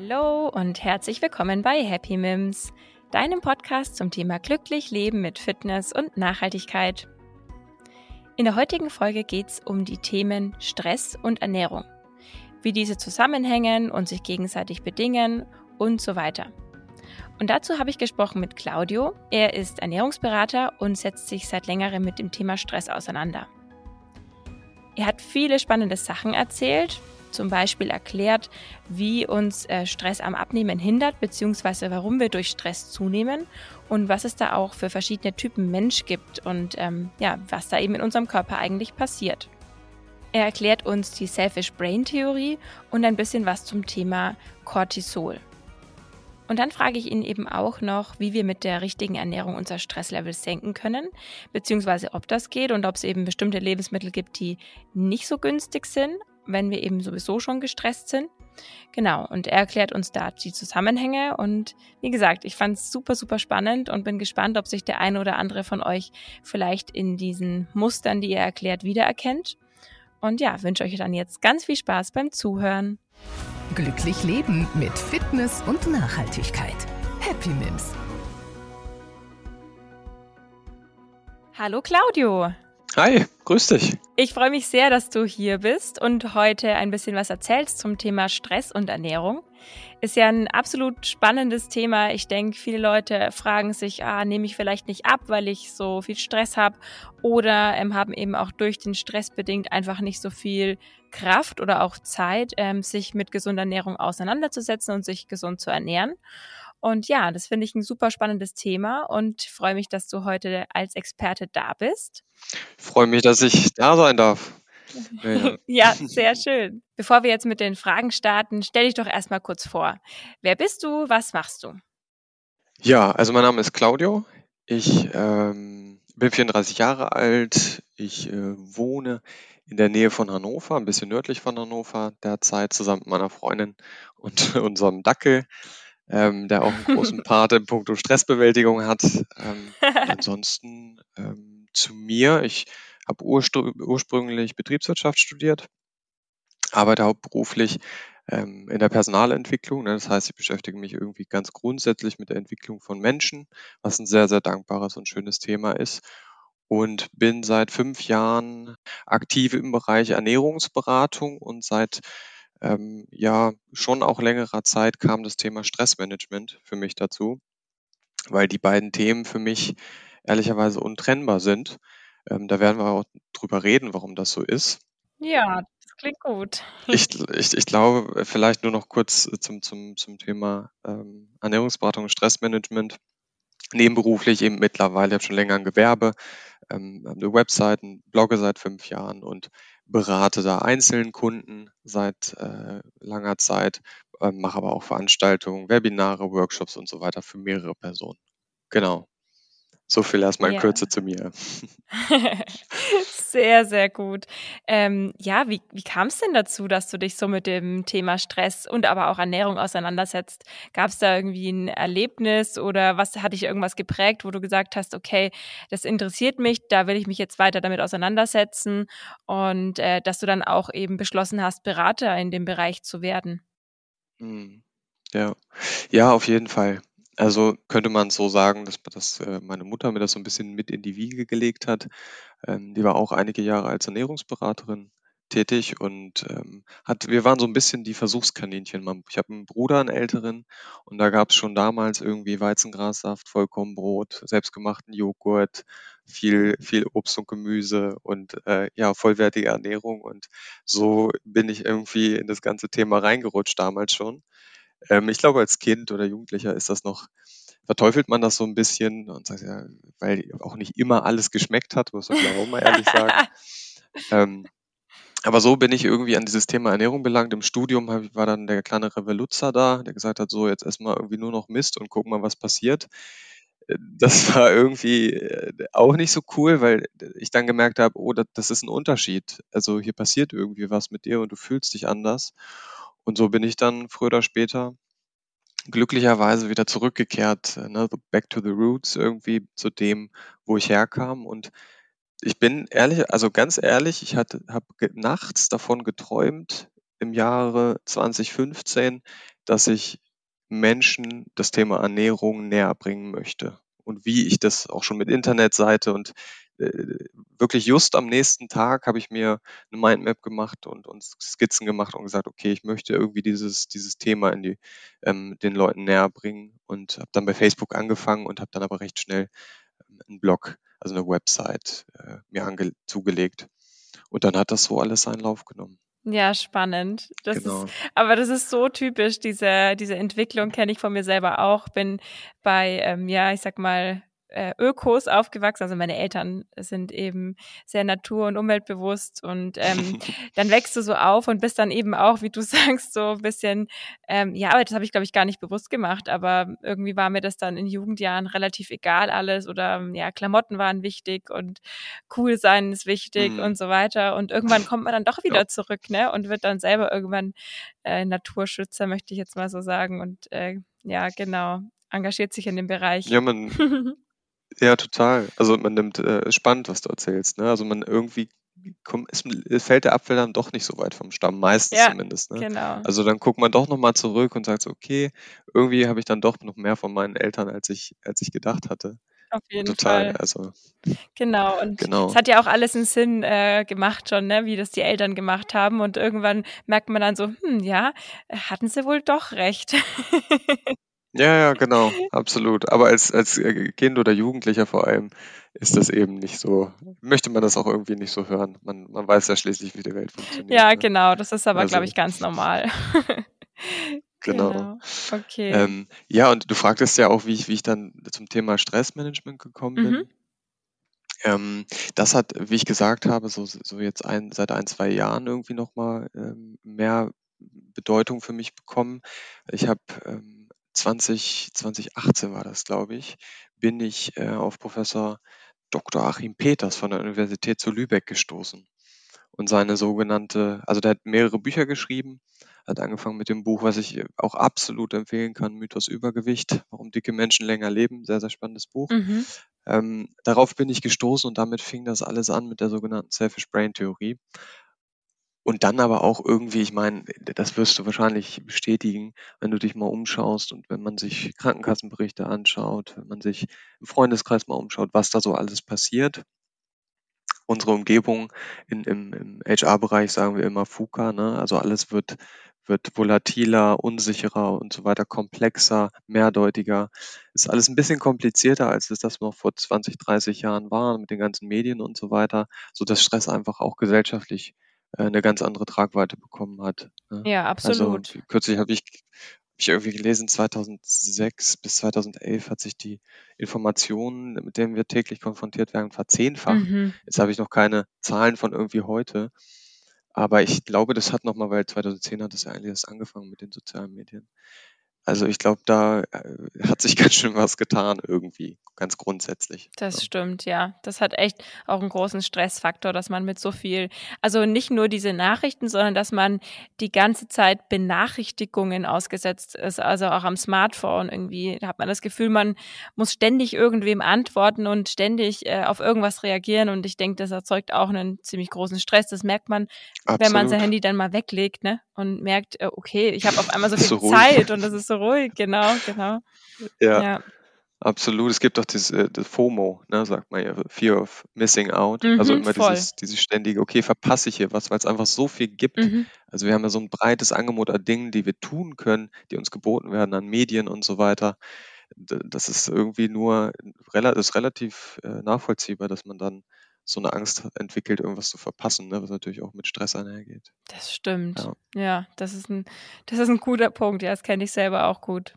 Hallo und herzlich willkommen bei Happy Mims, deinem Podcast zum Thema glücklich leben mit Fitness und Nachhaltigkeit. In der heutigen Folge geht es um die Themen Stress und Ernährung, wie diese zusammenhängen und sich gegenseitig bedingen und so weiter. Und dazu habe ich gesprochen mit Claudio. Er ist Ernährungsberater und setzt sich seit längerem mit dem Thema Stress auseinander. Er hat viele spannende Sachen erzählt, zum Beispiel erklärt, wie uns äh, Stress am Abnehmen hindert, beziehungsweise warum wir durch Stress zunehmen und was es da auch für verschiedene Typen Mensch gibt und ähm, ja, was da eben in unserem Körper eigentlich passiert. Er erklärt uns die Selfish Brain Theorie und ein bisschen was zum Thema Cortisol. Und dann frage ich ihn eben auch noch, wie wir mit der richtigen Ernährung unser Stresslevel senken können, beziehungsweise ob das geht und ob es eben bestimmte Lebensmittel gibt, die nicht so günstig sind, wenn wir eben sowieso schon gestresst sind. Genau, und er erklärt uns da die Zusammenhänge und wie gesagt, ich fand es super, super spannend und bin gespannt, ob sich der eine oder andere von euch vielleicht in diesen Mustern, die er erklärt, wiedererkennt. Und ja, wünsche euch dann jetzt ganz viel Spaß beim Zuhören. Glücklich leben mit Fitness und Nachhaltigkeit. Happy Mims. Hallo Claudio. Hi, grüß dich. Ich freue mich sehr, dass du hier bist und heute ein bisschen was erzählst zum Thema Stress und Ernährung. Ist ja ein absolut spannendes Thema. Ich denke, viele Leute fragen sich, ah, nehme ich vielleicht nicht ab, weil ich so viel Stress habe oder ähm, haben eben auch durch den Stress bedingt einfach nicht so viel Kraft oder auch Zeit, ähm, sich mit gesunder Ernährung auseinanderzusetzen und sich gesund zu ernähren. Und ja, das finde ich ein super spannendes Thema und freue mich, dass du heute als Experte da bist. Ich freue mich, dass ich da sein darf. Ja, ja, sehr schön. Bevor wir jetzt mit den Fragen starten, stell dich doch erstmal kurz vor. Wer bist du? Was machst du? Ja, also mein Name ist Claudio. Ich ähm, bin 34 Jahre alt. Ich äh, wohne in der Nähe von Hannover, ein bisschen nördlich von Hannover, derzeit zusammen mit meiner Freundin und unserem Dackel ähm, der auch einen großen Part in puncto Stressbewältigung hat. Ähm, ansonsten ähm, zu mir, ich habe ursprünglich Betriebswirtschaft studiert, arbeite hauptberuflich ähm, in der Personalentwicklung. Ne? Das heißt, ich beschäftige mich irgendwie ganz grundsätzlich mit der Entwicklung von Menschen, was ein sehr, sehr dankbares und schönes Thema ist. Und bin seit fünf Jahren aktiv im Bereich Ernährungsberatung und seit ähm, ja schon auch längerer Zeit kam das Thema Stressmanagement für mich dazu, weil die beiden Themen für mich ehrlicherweise untrennbar sind. Ähm, da werden wir auch drüber reden, warum das so ist. Ja, das klingt gut. Ich, ich, ich glaube, vielleicht nur noch kurz zum, zum, zum Thema ähm, Ernährungsberatung und Stressmanagement. Nebenberuflich eben mittlerweile, ich habe schon länger ein Gewerbe, ähm, eine Website, blogge seit fünf Jahren und berate da einzelnen Kunden seit äh, langer Zeit, äh, mache aber auch Veranstaltungen, Webinare, Workshops und so weiter für mehrere Personen. Genau. So viel erstmal in ja. Kürze zu mir. sehr, sehr gut. Ähm, ja, wie, wie kam es denn dazu, dass du dich so mit dem Thema Stress und aber auch Ernährung auseinandersetzt? Gab es da irgendwie ein Erlebnis oder was hat dich irgendwas geprägt, wo du gesagt hast, okay, das interessiert mich, da will ich mich jetzt weiter damit auseinandersetzen und äh, dass du dann auch eben beschlossen hast, Berater in dem Bereich zu werden? Hm. Ja, ja, auf jeden Fall. Also könnte man so sagen, dass, dass äh, meine Mutter mir das so ein bisschen mit in die Wiege gelegt hat. Ähm, die war auch einige Jahre als Ernährungsberaterin tätig und ähm, hat, wir waren so ein bisschen die Versuchskaninchen. Ich habe einen Bruder, einen älteren, und da gab es schon damals irgendwie Weizengrassaft, Vollkornbrot, selbstgemachten Joghurt, viel, viel Obst und Gemüse und äh, ja, vollwertige Ernährung. Und so bin ich irgendwie in das ganze Thema reingerutscht damals schon. Ähm, ich glaube, als Kind oder Jugendlicher ist das noch, verteufelt man das so ein bisschen und sagt ja, weil auch nicht immer alles geschmeckt hat, muss man auch mal ehrlich sagen. ähm, aber so bin ich irgendwie an dieses Thema Ernährung belangt. Im Studium war dann der kleine Revoluzzer da, der gesagt hat, so jetzt erstmal irgendwie nur noch Mist und guck mal, was passiert. Äh, das war irgendwie äh, auch nicht so cool, weil ich dann gemerkt habe, oh, das ist ein Unterschied. Also hier passiert irgendwie was mit dir und du fühlst dich anders. Und so bin ich dann früher oder später glücklicherweise wieder zurückgekehrt, äh, ne, back to the roots irgendwie zu dem, wo ich herkam. Und ich bin ehrlich, also ganz ehrlich, ich habe nachts davon geträumt, im Jahre 2015 dass ich Menschen das Thema Ernährung näher bringen möchte. Und wie ich das auch schon mit Internetseite und wirklich just am nächsten Tag habe ich mir eine Mindmap gemacht und, und Skizzen gemacht und gesagt, okay, ich möchte irgendwie dieses, dieses Thema in die, ähm, den Leuten näher bringen und habe dann bei Facebook angefangen und habe dann aber recht schnell ähm, einen Blog, also eine Website äh, mir zugelegt. Und dann hat das so alles seinen Lauf genommen. Ja, spannend. Das Genau. ist, aber das ist so typisch, diese, diese Entwicklung kenne ich von mir selber auch. Bin bei, ähm, ja, ich sag mal, äh, Ökos aufgewachsen. Also meine Eltern sind eben sehr natur- und umweltbewusst und ähm, dann wächst du so auf und bist dann eben auch, wie du sagst, so ein bisschen, ähm, ja, aber das habe ich, glaube ich, gar nicht bewusst gemacht, aber irgendwie war mir das dann in Jugendjahren relativ egal alles oder ja, Klamotten waren wichtig und cool sein ist wichtig Mhm. und so weiter. Und irgendwann kommt man dann doch wieder Ja. zurück, ne? Und wird dann selber irgendwann äh, Naturschützer, möchte ich jetzt mal so sagen. Und äh, ja, genau, engagiert sich in dem Bereich. Ja, man, ja, total. Also man nimmt, äh, ist spannend, was du erzählst, ne? Also man irgendwie kommt, es, es fällt der Apfel dann doch nicht so weit vom Stamm, meistens Ja, zumindest, ne? genau. Also dann guckt man doch nochmal zurück und sagt so, okay, irgendwie habe ich dann doch noch mehr von meinen Eltern, als ich, als ich gedacht hatte. Auf jeden Total, Fall. also Genau. Und genau. es hat ja auch alles einen Sinn äh, gemacht schon, ne? wie das die Eltern gemacht haben. Und irgendwann merkt man dann so, hm, ja, hatten sie wohl doch recht. Ja, ja, genau, absolut. Aber als, als äh, Kind oder Jugendlicher vor allem ist das eben nicht so, möchte man das auch irgendwie nicht so hören. Man, man weiß ja schließlich, wie die Welt funktioniert. ja, Ne? genau. Das ist aber, Also, glaube ich, ganz normal. genau. genau. Okay. Ähm, ja, und du fragtest ja auch, wie ich, wie ich dann zum Thema Stressmanagement gekommen bin. Mhm. Ähm, das hat, wie ich gesagt habe, so, so jetzt ein, seit ein, zwei Jahren irgendwie nochmal ähm, mehr Bedeutung für mich bekommen. Ich habe ähm, 20, 2018 war das, glaube ich, bin ich äh, auf Professor Dr. Achim Peters von der Universität zu Lübeck gestoßen. Und seine sogenannte, also der hat mehrere Bücher geschrieben, hat angefangen mit dem Buch, was ich auch absolut empfehlen kann, Mythos Übergewicht, warum dicke Menschen länger leben, sehr, sehr spannendes Buch. Mhm. Ähm, darauf bin ich gestoßen und damit fing das alles an mit der sogenannten Selfish Brain Theorie. Und dann aber auch irgendwie, ich meine, das wirst du wahrscheinlich bestätigen, wenn du dich mal umschaust und wenn man sich Krankenkassenberichte anschaut, wenn man sich im Freundeskreis mal umschaut, was da so alles passiert. Unsere Umgebung in, im, im HR-Bereich sagen wir immer FUKA, ne? also alles wird, wird volatiler, unsicherer und so weiter, komplexer, mehrdeutiger. Ist alles ein bisschen komplizierter, als es das noch vor 20, 30 Jahren war, mit den ganzen Medien und so weiter, so dass Stress einfach auch gesellschaftlich äh, eine ganz andere Tragweite bekommen hat. Ne? Ja, Also absolut. kürzlich habe ich, hab ich irgendwie gelesen, 2006 bis 2011 hat sich die Informationen, mit denen wir täglich konfrontiert werden, verzehnfacht. Mhm. Jetzt habe ich noch keine Zahlen von irgendwie heute, aber ich glaube, das hat nochmal, weil 2010 hat es ja eigentlich erst angefangen mit den sozialen Medien. Also ich glaube, da äh, hat sich ganz schön was getan irgendwie, ganz grundsätzlich. Das stimmt, ja. Das hat echt auch einen großen Stressfaktor, dass man mit so viel, also nicht nur diese Nachrichten, sondern dass man die ganze Zeit Benachrichtigungen ausgesetzt ist, also auch am Smartphone irgendwie. Da hat man das Gefühl, man muss ständig irgendwem antworten und ständig äh, auf irgendwas reagieren. Und ich denke, das erzeugt auch einen ziemlich großen Stress. Das merkt man, wenn man sein Absolut. Handy dann mal weglegt, ne? Und merkt, äh, okay, ich habe auf einmal so viel so. Zeit und das ist so ruhig, genau, genau. Ja, Ja. absolut. Es gibt doch dieses äh, das FOMO, ne, sagt man ja, Fear of Missing Out. Also Mhm, immer voll. dieses, dieses ständige, okay, verpasse ich hier was, weil es einfach so viel gibt. Mhm. Also wir haben ja so ein breites Angebot an Dingen, die wir tun können, die uns geboten werden an Medien und so weiter. Das ist irgendwie nur, das ist relativ äh, nachvollziehbar, dass man dann so eine Angst entwickelt, irgendwas zu verpassen, ne, was natürlich auch mit Stress einhergeht. Das stimmt. Ja. Ja, das ist ein, das ist ein guter Punkt. Ja, das kenne ich selber auch gut.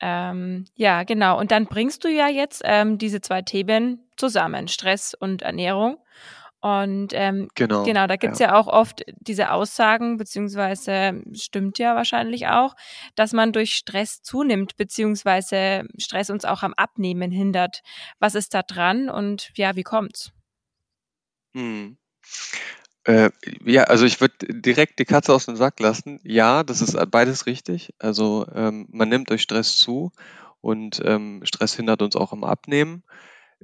Ähm, ja, genau. Und dann bringst du ja jetzt ähm, diese zwei Themen zusammen, Stress und Ernährung. Und ähm, Genau, genau, da gibt's ja. ja auch oft diese Aussagen, beziehungsweise stimmt ja wahrscheinlich auch, dass man durch Stress zunimmt, beziehungsweise Stress uns auch am Abnehmen hindert. Was ist da dran und ja, wie kommt's? Hm. Äh, ja, also ich würde direkt die Katze aus dem Sack lassen. Ja, das ist beides richtig. Also ähm, man nimmt durch Stress zu und ähm, Stress hindert uns auch am Abnehmen.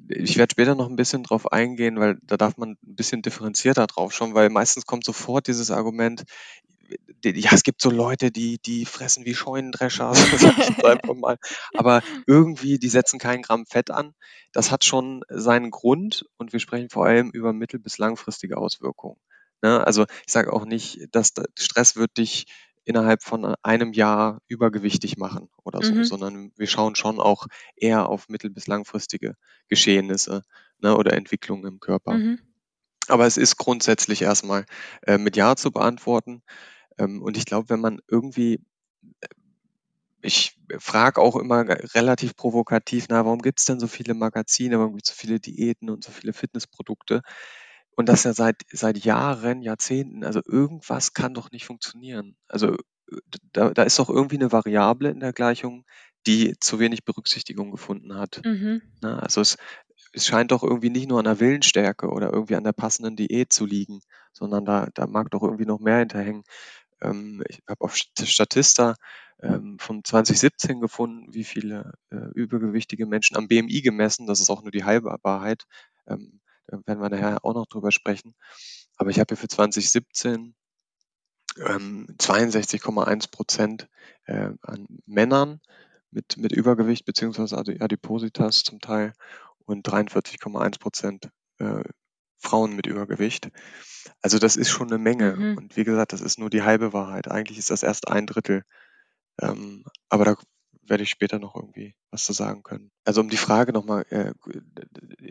Ich werde später noch ein bisschen drauf eingehen, weil da darf man ein bisschen differenzierter drauf schauen, weil meistens kommt sofort dieses Argument, ja, es gibt so Leute, die, die fressen wie Scheunendrescher, so einfach mal. Aber irgendwie, die setzen keinen Gramm Fett an. Das hat schon seinen Grund und wir sprechen vor allem über mittel- bis langfristige Auswirkungen. Ne? Also ich sage auch nicht, dass Stress wird dich innerhalb von einem Jahr übergewichtig machen oder so, Mhm. sondern wir schauen schon auch eher auf mittel- bis langfristige Geschehnisse ne, oder Entwicklungen im Körper. Mhm. Aber es ist grundsätzlich erstmal äh, mit Ja zu beantworten. Ähm, und ich glaube, wenn man irgendwie, äh, ich frage auch immer relativ provokativ, na, warum gibt es denn so viele Magazine, warum gibt es so viele Diäten und so viele Fitnessprodukte? Und das ja seit, seit Jahren, Jahrzehnten. Also irgendwas kann doch nicht funktionieren. Also äh, da, da ist doch irgendwie eine Variable in der Gleichung, die zu wenig Berücksichtigung gefunden hat. Mhm. Ne? Also es, es scheint doch irgendwie nicht nur an der Willensstärke oder irgendwie an der passenden Diät zu liegen, sondern da, da mag doch irgendwie noch mehr hinterhängen. Ähm, ich habe auf Statista ähm, von 2017 gefunden, wie viele äh, übergewichtige Menschen am BMI gemessen. Das ist auch nur die halbe Wahrheit. Ähm, da werden wir nachher auch noch drüber sprechen. Aber ich habe hier für 2017 ähm, 62,1 Prozent äh, an Männern mit, mit Übergewicht beziehungsweise Adipositas zum Teil und 43,1 Prozent äh, Frauen mit Übergewicht. Also das ist schon eine Menge. Mhm. Und wie gesagt, das ist nur die halbe Wahrheit. Eigentlich ist das erst ein Drittel. Ähm, aber da werde ich später noch irgendwie was zu sagen können. Also um die Frage nochmal, äh,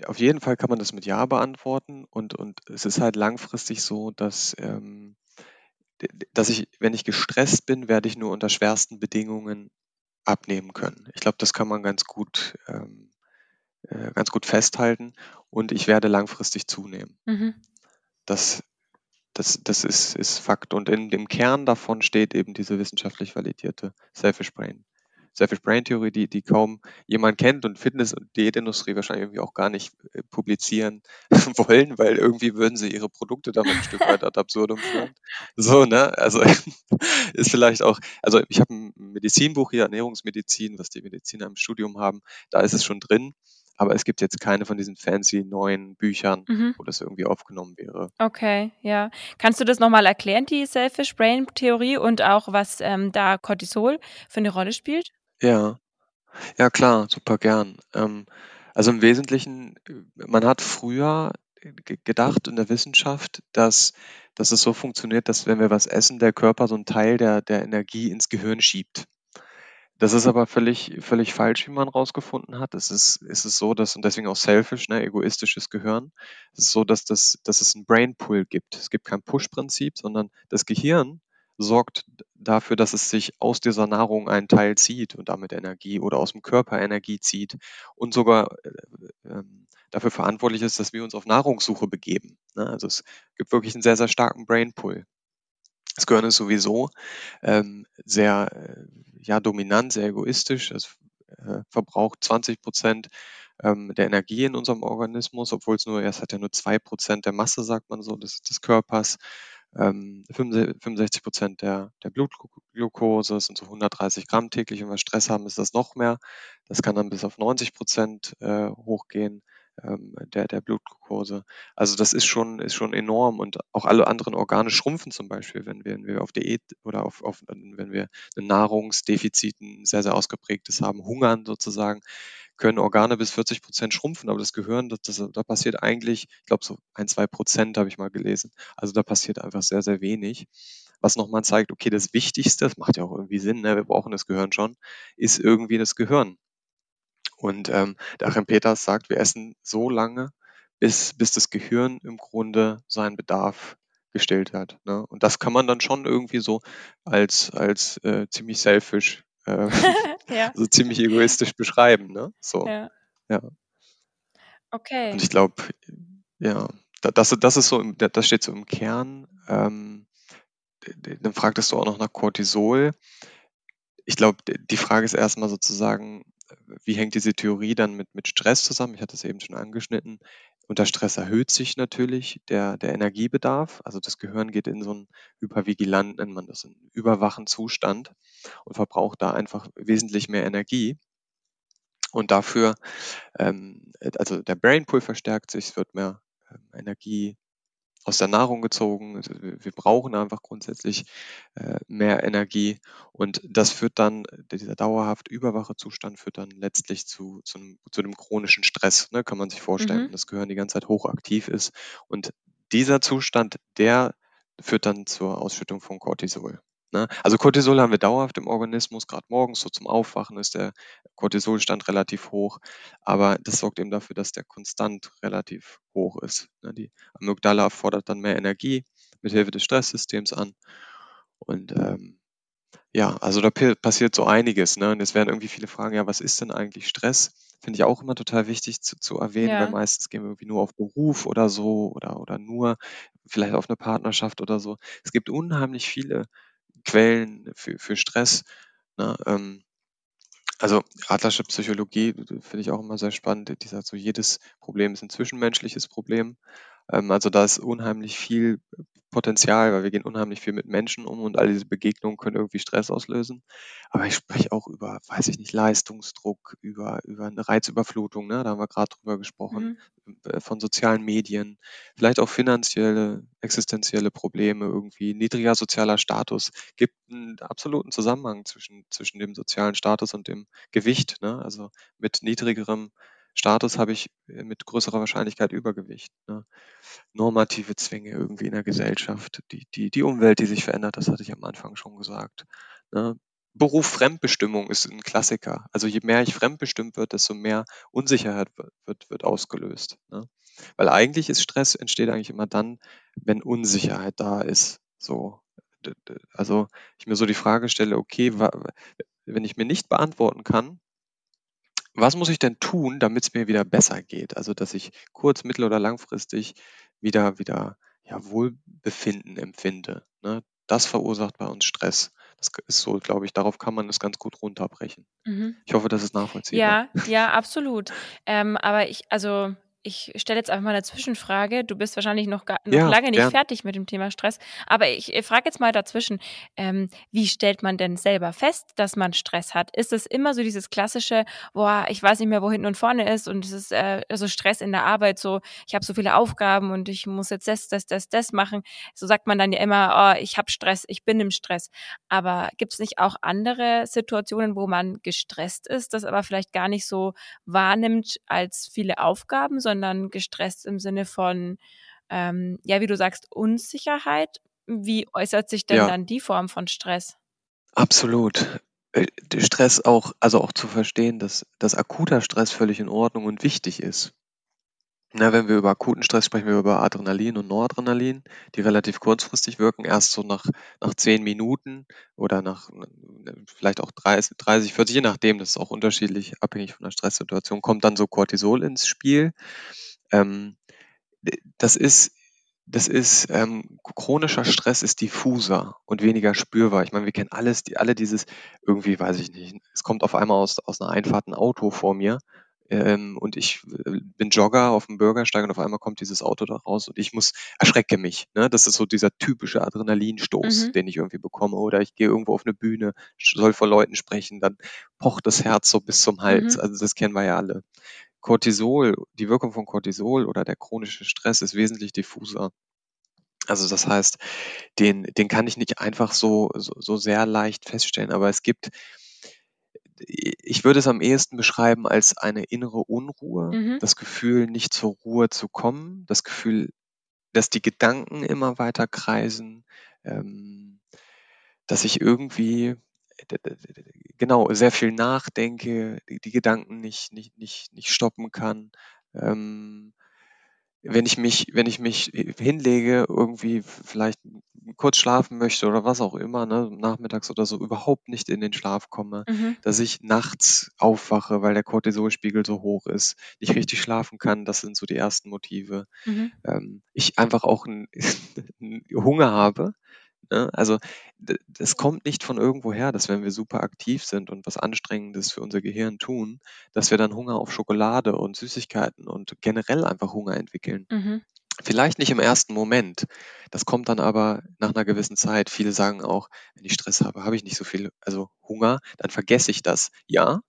auf jeden Fall kann man das mit Ja beantworten und, und es ist halt langfristig so, dass, ähm, dass ich, wenn ich gestresst bin, werde ich nur unter schwersten Bedingungen abnehmen können. Ich glaube, das kann man ganz gut, ähm, äh, ganz gut festhalten und ich werde langfristig zunehmen. Mhm. Das, das, das ist, ist Fakt. Und in dem Kern davon steht eben diese wissenschaftlich validierte Selfish Brain. Selfish Brain Theorie, die, die kaum jemand kennt und Fitness- und Diätindustrie wahrscheinlich irgendwie auch gar nicht äh, publizieren wollen, weil irgendwie würden sie ihre Produkte damit ein Stück weit ad absurdum führen. So, ne? Also ist vielleicht auch, also ich habe ein Medizinbuch hier, Ernährungsmedizin, was die Mediziner im Studium haben, da ist es schon drin. Aber es gibt jetzt keine von diesen fancy neuen Büchern, Mhm. wo das irgendwie aufgenommen wäre. Okay, ja. Kannst du das nochmal erklären, die Selfish Brain Theorie und auch, was ähm, da Cortisol für eine Rolle spielt? Ja, ja klar, super gern. Ähm, also im Wesentlichen, äh, man hat früher ge- gedacht in der Wissenschaft, dass, dass es so funktioniert, dass wenn wir was essen, der Körper so einen Teil der, der Energie ins Gehirn schiebt. Das ist aber völlig, völlig falsch, wie man rausgefunden hat. Es ist, es so, dass, und deswegen auch selfish, ne, egoistisches Gehirn, es ist so, dass, das, dass es einen Brain Pull gibt. Es gibt kein Push-Prinzip, sondern das Gehirn sorgt dafür, dass es sich aus dieser Nahrung einen Teil zieht und damit Energie oder aus dem Körper Energie zieht und sogar äh, ähm, dafür verantwortlich ist, dass wir uns auf Nahrungssuche begeben. Ne? Also es gibt wirklich einen sehr, sehr starken Brain Pull. Das Gehirn ist sowieso ähm, sehr äh, ja, dominant, sehr egoistisch. Es äh, verbraucht 20 Prozent ähm, der Energie in unserem Organismus, obwohl es nur, es hat ja nur zwei Prozent der Masse, sagt man so, des, des Körpers. Ähm, 65 Prozent der, der Blutglucose sind so 130 Gramm täglich. Wenn wir Stress haben, ist das noch mehr. Das kann dann bis auf 90 Prozent äh, hochgehen ähm, der, der Blutglucose. Also das ist schon, ist schon enorm und auch alle anderen Organe schrumpfen zum Beispiel, wenn wir, wenn wir auf Diät oder auf, auf, wenn wir ein Nahrungsdefizit, ein sehr, sehr ausgeprägtes haben, hungern sozusagen, können Organe bis 40 Prozent schrumpfen, aber das Gehirn, das, das, da passiert eigentlich, ich glaube so ein, zwei Prozent habe ich mal gelesen. Also da passiert einfach sehr, sehr wenig. Was nochmal zeigt, okay, das Wichtigste, das macht ja auch irgendwie Sinn, ne? wir brauchen das Gehirn schon, ist irgendwie das Gehirn. Und ähm, der Achim Peters sagt, wir essen so lange, bis, bis das Gehirn im Grunde seinen Bedarf gestillt hat. Ne? Und das kann man dann schon irgendwie so als, als äh, ziemlich selfish, äh, ja. also ziemlich egoistisch beschreiben. Ne? So. ja. Ja. Okay. Und ich glaube, ja, da- das, das ist so, im, das steht so im Kern. Ähm, dann fragtest du auch noch nach Cortisol. Ich glaube, die Frage ist erstmal sozusagen, wie hängt diese Theorie dann mit, mit Stress zusammen? Ich hatte es eben schon angeschnitten. Unter Stress erhöht sich natürlich der, der Energiebedarf. Also das Gehirn geht in so einen hypervigilant, nennt man das, einen überwachen Zustand und verbraucht da einfach wesentlich mehr Energie. Und dafür, ähm, also der Brain Pool verstärkt sich, es wird mehr ähm, Energie aus der Nahrung gezogen. Also wir brauchen einfach grundsätzlich äh, mehr Energie und das führt dann, dieser dauerhaft überwache Zustand führt dann letztlich zu, zu, einem, zu einem chronischen Stress, ne, kann man sich vorstellen, mhm. das Gehirn die ganze Zeit hochaktiv ist. Und dieser Zustand, der führt dann zur Ausschüttung von Cortisol. Ne? Also Cortisol haben wir dauerhaft im Organismus, gerade morgens so zum Aufwachen ist der Cortisolstand relativ hoch, aber das sorgt eben dafür, dass der konstant relativ hoch ist. Ne? Die Amygdala fordert dann mehr Energie mit Hilfe des Stresssystems an und ähm, ja, also da passiert so einiges. Ne? Und es werden irgendwie viele Fragen, ja, was ist denn eigentlich Stress? Finde ich auch immer total wichtig zu, zu erwähnen, weil meistens gehen wir irgendwie nur auf Beruf oder so oder, oder nur vielleicht auf eine Partnerschaft oder so. Es gibt unheimlich viele Quellen für, für Stress. Ne? Ähm, also Adlersche Psychologie finde ich auch immer sehr spannend. Die sagt so, jedes Problem ist ein zwischenmenschliches Problem. Ähm, also da ist unheimlich viel Potenzial, weil wir gehen unheimlich viel mit Menschen um und all diese Begegnungen können irgendwie Stress auslösen. Aber ich spreche auch über, weiß ich nicht, Leistungsdruck, über, über eine Reizüberflutung, ne? da haben wir gerade drüber gesprochen, mhm. Äh, von sozialen Medien, vielleicht auch finanzielle, existenzielle Probleme, irgendwie niedriger sozialer Status. Gibt einen absoluten Zusammenhang zwischen, zwischen dem sozialen Status und dem Gewicht. Ne? Also mit niedrigerem Status habe ich äh, mit größerer Wahrscheinlichkeit Übergewicht. Ne? Normative Zwänge irgendwie in der Gesellschaft, die, die, die Umwelt, die sich verändert, das hatte ich am Anfang schon gesagt. Ne? Beruf Fremdbestimmung ist ein Klassiker. Also je mehr ich fremdbestimmt wird, desto mehr Unsicherheit wird, wird, wird ausgelöst. Ne? Weil eigentlich ist Stress entsteht eigentlich immer dann, wenn Unsicherheit da ist. So, also ich mir so die Frage stelle, okay, wenn ich mir nicht beantworten kann, was muss ich denn tun, damit es mir wieder besser geht? Also, dass ich kurz-, mittel- oder langfristig wieder wieder, ja, Wohlbefinden empfinde, ne? Das verursacht bei uns Stress. Das ist so, glaube ich darauf kann man es ganz gut runterbrechen. Mhm. Ich hoffe, das ist nachvollziehbar. Ja, ja, absolut. Ähm, aber ich also ich stelle jetzt einfach mal eine Zwischenfrage. Du bist wahrscheinlich noch, gar, noch ja, lange nicht gern. fertig mit dem Thema Stress. Aber ich frage jetzt mal dazwischen, ähm, wie stellt man denn selber fest, dass man Stress hat? Ist es immer so dieses klassische, boah, ich weiß nicht mehr, wo hinten und vorne ist und es ist äh, so Stress in der Arbeit, so ich habe so viele Aufgaben und ich muss jetzt das, das, das, das machen. So sagt man dann ja immer, oh, ich habe Stress, ich bin im Stress. Aber gibt es nicht auch andere Situationen, wo man gestresst ist, das aber vielleicht gar nicht so wahrnimmt als viele Aufgaben, sondern sondern gestresst im Sinne von, ähm, ja, wie du sagst, Unsicherheit. Wie äußert sich denn ja. dann die Form von Stress? Absolut. Äh, Stress auch, also auch zu verstehen, dass, dass akuter Stress völlig in Ordnung und wichtig ist. Na, wenn wir über akuten Stress sprechen, wir über Adrenalin und Noradrenalin, die relativ kurzfristig wirken, erst so nach, nach zehn Minuten oder nach vielleicht auch 30, 30, 40, je nachdem, das ist auch unterschiedlich, abhängig von der Stresssituation, kommt dann so Cortisol ins Spiel. Ähm, das ist, das ist, ähm, chronischer Stress ist diffuser und weniger spürbar. Ich meine, wir kennen alles, die, alle dieses, irgendwie weiß ich nicht, es kommt auf einmal aus, aus einer Einfahrt ein Auto vor mir ähm, und ich äh, bin Jogger auf dem Bürgersteig und auf einmal kommt dieses Auto da raus und ich muss, erschrecke mich. Ne? Das ist so dieser typische Adrenalinstoß, mhm. den ich irgendwie bekomme. Oder ich gehe irgendwo auf eine Bühne, soll vor Leuten sprechen, dann pocht das Herz so bis zum Hals. Mhm. Also das kennen wir ja alle. Cortisol, die Wirkung von Cortisol oder der chronische Stress ist wesentlich diffuser. Also das heißt, den, den kann ich nicht einfach so, so, so sehr leicht feststellen, aber es gibt ich würde es am ehesten beschreiben als eine innere Unruhe, Mhm. das Gefühl, nicht zur Ruhe zu kommen, das Gefühl, dass die Gedanken immer weiter kreisen, ähm, dass ich irgendwie genau, sehr viel nachdenke, die die Gedanken nicht nicht nicht nicht stoppen kann, ähm wenn ich mich, wenn ich mich hinlege, irgendwie vielleicht kurz schlafen möchte oder was auch immer, ne, nachmittags oder so, überhaupt nicht in den Schlaf komme, Mhm. dass ich nachts aufwache, weil der Cortisolspiegel so hoch ist, nicht richtig schlafen kann, das sind so die ersten Motive. Mhm. Ähm, ich einfach auch einen Hunger habe, Ne? Also das kommt nicht von irgendwoher, dass wenn wir super aktiv sind und was Anstrengendes für unser Gehirn tun, dass wir dann Hunger auf Schokolade und Süßigkeiten und generell einfach Hunger entwickeln. Mhm. Vielleicht nicht im ersten Moment. Das kommt dann aber nach einer gewissen Zeit. Viele sagen auch, wenn ich Stress habe, habe ich nicht so viel, also Hunger, dann vergesse ich das. Ja,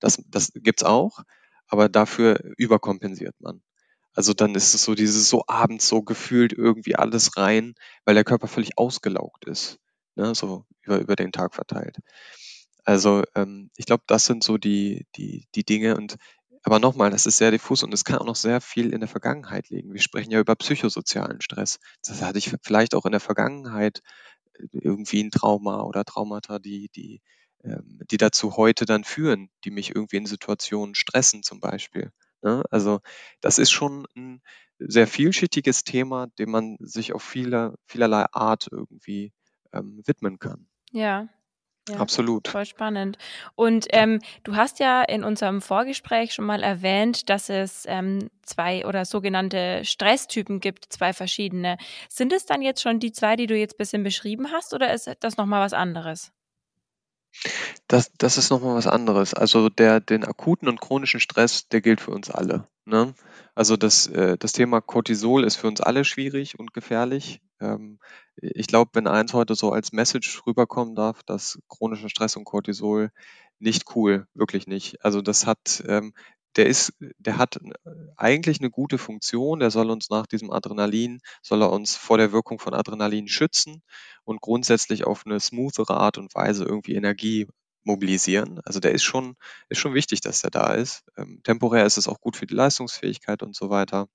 das, das gibt's auch, aber dafür überkompensiert man. Also dann ist es so dieses so abends so gefühlt irgendwie alles rein, weil der Körper völlig ausgelaugt ist, ne, so über, über den Tag verteilt. Also ähm, ich glaube, das sind so die, die, die Dinge und aber nochmal, das ist sehr diffus und es kann auch noch sehr viel in der Vergangenheit liegen. Wir sprechen ja über psychosozialen Stress. Das hatte ich vielleicht auch in der Vergangenheit äh, irgendwie ein Trauma oder Traumata, die, die, ähm, die dazu heute dann führen, die mich irgendwie in Situationen stressen zum Beispiel. Ne? Also das ist schon ein sehr vielschichtiges Thema, dem man sich auf vieler, vielerlei Art irgendwie ähm, widmen kann. Ja, ja, Absolut. voll spannend. Und ähm, du hast ja in unserem Vorgespräch schon mal erwähnt, dass es ähm, zwei oder sogenannte Stresstypen gibt, zwei verschiedene. Sind es dann jetzt schon die zwei, die du jetzt ein bisschen beschrieben hast, oder ist das nochmal was anderes? Das, das ist nochmal was anderes. Also der, den akuten und chronischen Stress, der gilt für uns alle. Ne? Also das, äh, das Thema Cortisol ist für uns alle schwierig und gefährlich. Ähm, ich glaube, wenn eins heute so als Message rüberkommen darf, dass chronischer Stress und Cortisol nicht cool, wirklich nicht. Also das hat, ähm, der ist, der hat äh, eigentlich eine gute Funktion. Der soll uns nach diesem Adrenalin, soll er uns vor der Wirkung von Adrenalin schützen und grundsätzlich auf eine smoothere Art und Weise irgendwie Energie mobilisieren. Also der ist schon, ist schon wichtig, dass der da ist. Ähm, temporär ist es auch gut für die Leistungsfähigkeit und so weiter.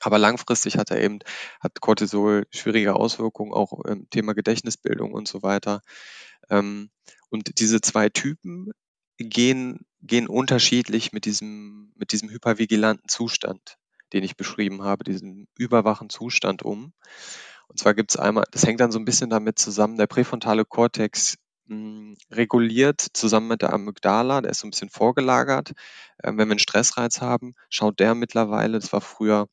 Aber langfristig hat er eben, hat Cortisol schwierige Auswirkungen, auch im Thema Gedächtnisbildung und so weiter. Ähm, und diese zwei Typen gehen, gehen unterschiedlich mit diesem, mit diesem hypervigilanten Zustand, den ich beschrieben habe, diesem überwachen Zustand um. Und zwar gibt es einmal, das hängt dann so ein bisschen damit zusammen, der präfrontale Kortex mh, hm, reguliert zusammen mit der Amygdala, der ist so ein bisschen vorgelagert. Ähm, wenn wir einen Stressreiz haben, schaut der mittlerweile, das war früher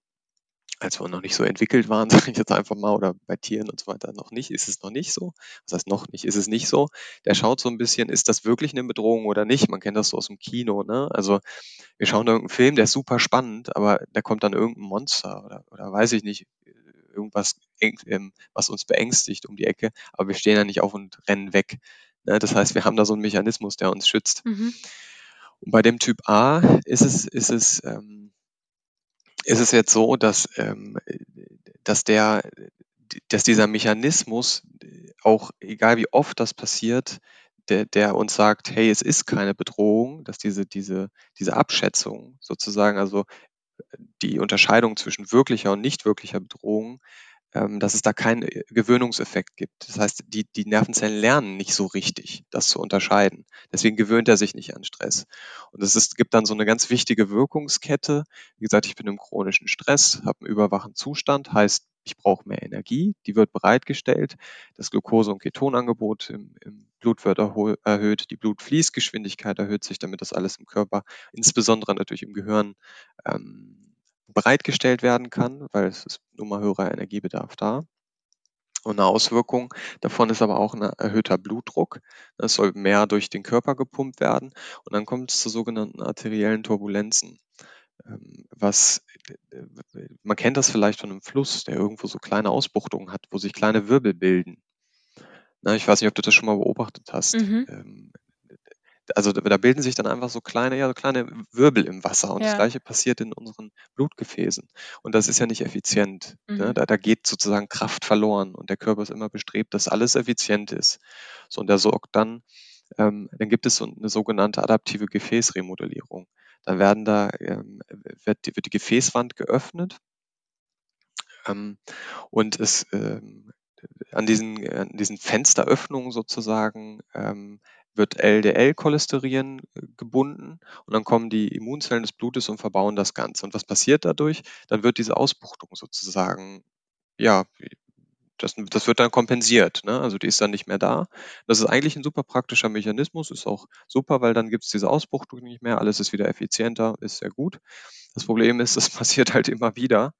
als wir noch nicht so entwickelt waren, sage ich jetzt einfach mal, oder bei Tieren und so weiter noch nicht, ist es noch nicht so. Das heißt noch nicht, ist es nicht so. Der schaut so ein bisschen, ist das wirklich eine Bedrohung oder nicht? Man kennt das so aus dem Kino, ne? Also wir schauen irgendeinen Film, der ist super spannend, aber da kommt dann irgendein Monster oder, oder weiß ich nicht, irgendwas, ähm, was uns beängstigt um die Ecke, aber wir stehen da nicht auf und rennen weg. Ne? Das heißt, wir haben da so einen Mechanismus, der uns schützt. Mhm. Und bei dem Typ A ist es, ist es ähm, ist es jetzt so, dass, ähm, dass der, dass dieser Mechanismus auch, egal wie oft das passiert, der, der uns sagt, hey, es ist keine Bedrohung, dass diese, diese, diese Abschätzung sozusagen, also die Unterscheidung zwischen wirklicher und nicht wirklicher Bedrohung, dass es da keinen äh, Gewöhnungseffekt gibt. Das heißt, die, die Nervenzellen lernen nicht so richtig, das zu unterscheiden. Deswegen gewöhnt er sich nicht an Stress. Und es ist, gibt dann so eine ganz wichtige Wirkungskette. Wie gesagt, ich bin im chronischen Stress, habe einen überwachen Zustand, heißt, ich brauche mehr Energie, die wird bereitgestellt. Das Glucose- und Ketonangebot im, im Blut wird erhöht, die Blutfließgeschwindigkeit erhöht sich, damit das alles im Körper, insbesondere natürlich im Gehirn, ähm, bereitgestellt werden kann, weil es ist nun mal höherer Energiebedarf da. Und eine Auswirkung davon ist aber auch ein erhöhter Blutdruck. Es soll mehr durch den Körper gepumpt werden und dann kommt es zu sogenannten arteriellen Turbulenzen. Ähm, was man kennt das vielleicht von einem Fluss, der irgendwo so kleine Ausbuchtungen hat, wo sich kleine Wirbel bilden. Na, ich weiß nicht, ob du das schon mal beobachtet hast. Mhm. Also da bilden sich dann einfach so kleine, ja, so kleine Wirbel im Wasser. Und ja. das gleiche passiert in unseren Blutgefäßen. Und das ist ja nicht effizient. Ne? Mhm. Ne? Da, da geht sozusagen Kraft verloren und der Körper ist immer bestrebt, dass alles effizient ist. So, und der sorgt dann, ähm, dann gibt es so eine sogenannte adaptive Gefäßremodellierung. Da werden da, ähm, wird, die, wird die Gefäßwand geöffnet ähm, und es ähm, an diesen, an diesen Fensteröffnungen sozusagen ähm, wird LDL-Cholesterin äh, gebunden und dann kommen die Immunzellen des Blutes und verbauen das Ganze. Und was passiert dadurch? Dann wird diese Ausbuchtung sozusagen, ja, das, das wird dann kompensiert. Ne? Also die ist dann nicht mehr da. Das ist eigentlich ein super praktischer Mechanismus, ist auch super, weil dann gibt es diese Ausbuchtung nicht mehr, alles ist wieder effizienter, ist sehr gut. Das Problem ist, das passiert halt immer wieder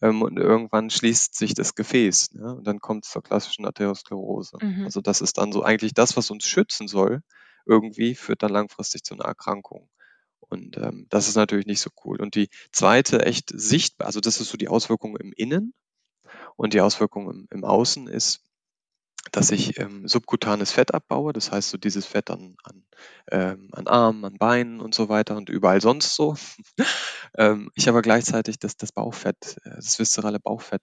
ähm, und irgendwann schließt sich das Gefäß ne? und dann kommt es zur klassischen Arteriosklerose. Mhm. Also das ist dann so eigentlich das, was uns schützen soll, irgendwie führt dann langfristig zu einer Erkrankung. Und ähm, das ist natürlich nicht so cool. Und die zweite echt sichtbar, also das ist so die Auswirkung im Innen und die Auswirkung im, im Außen ist, dass ich ähm, subkutanes Fett abbaue, das heißt so dieses Fett an, an, ähm, an Armen, an Beinen und so weiter und überall sonst so. ähm, ich aber gleichzeitig das, das Bauchfett, äh, das viszerale Bauchfett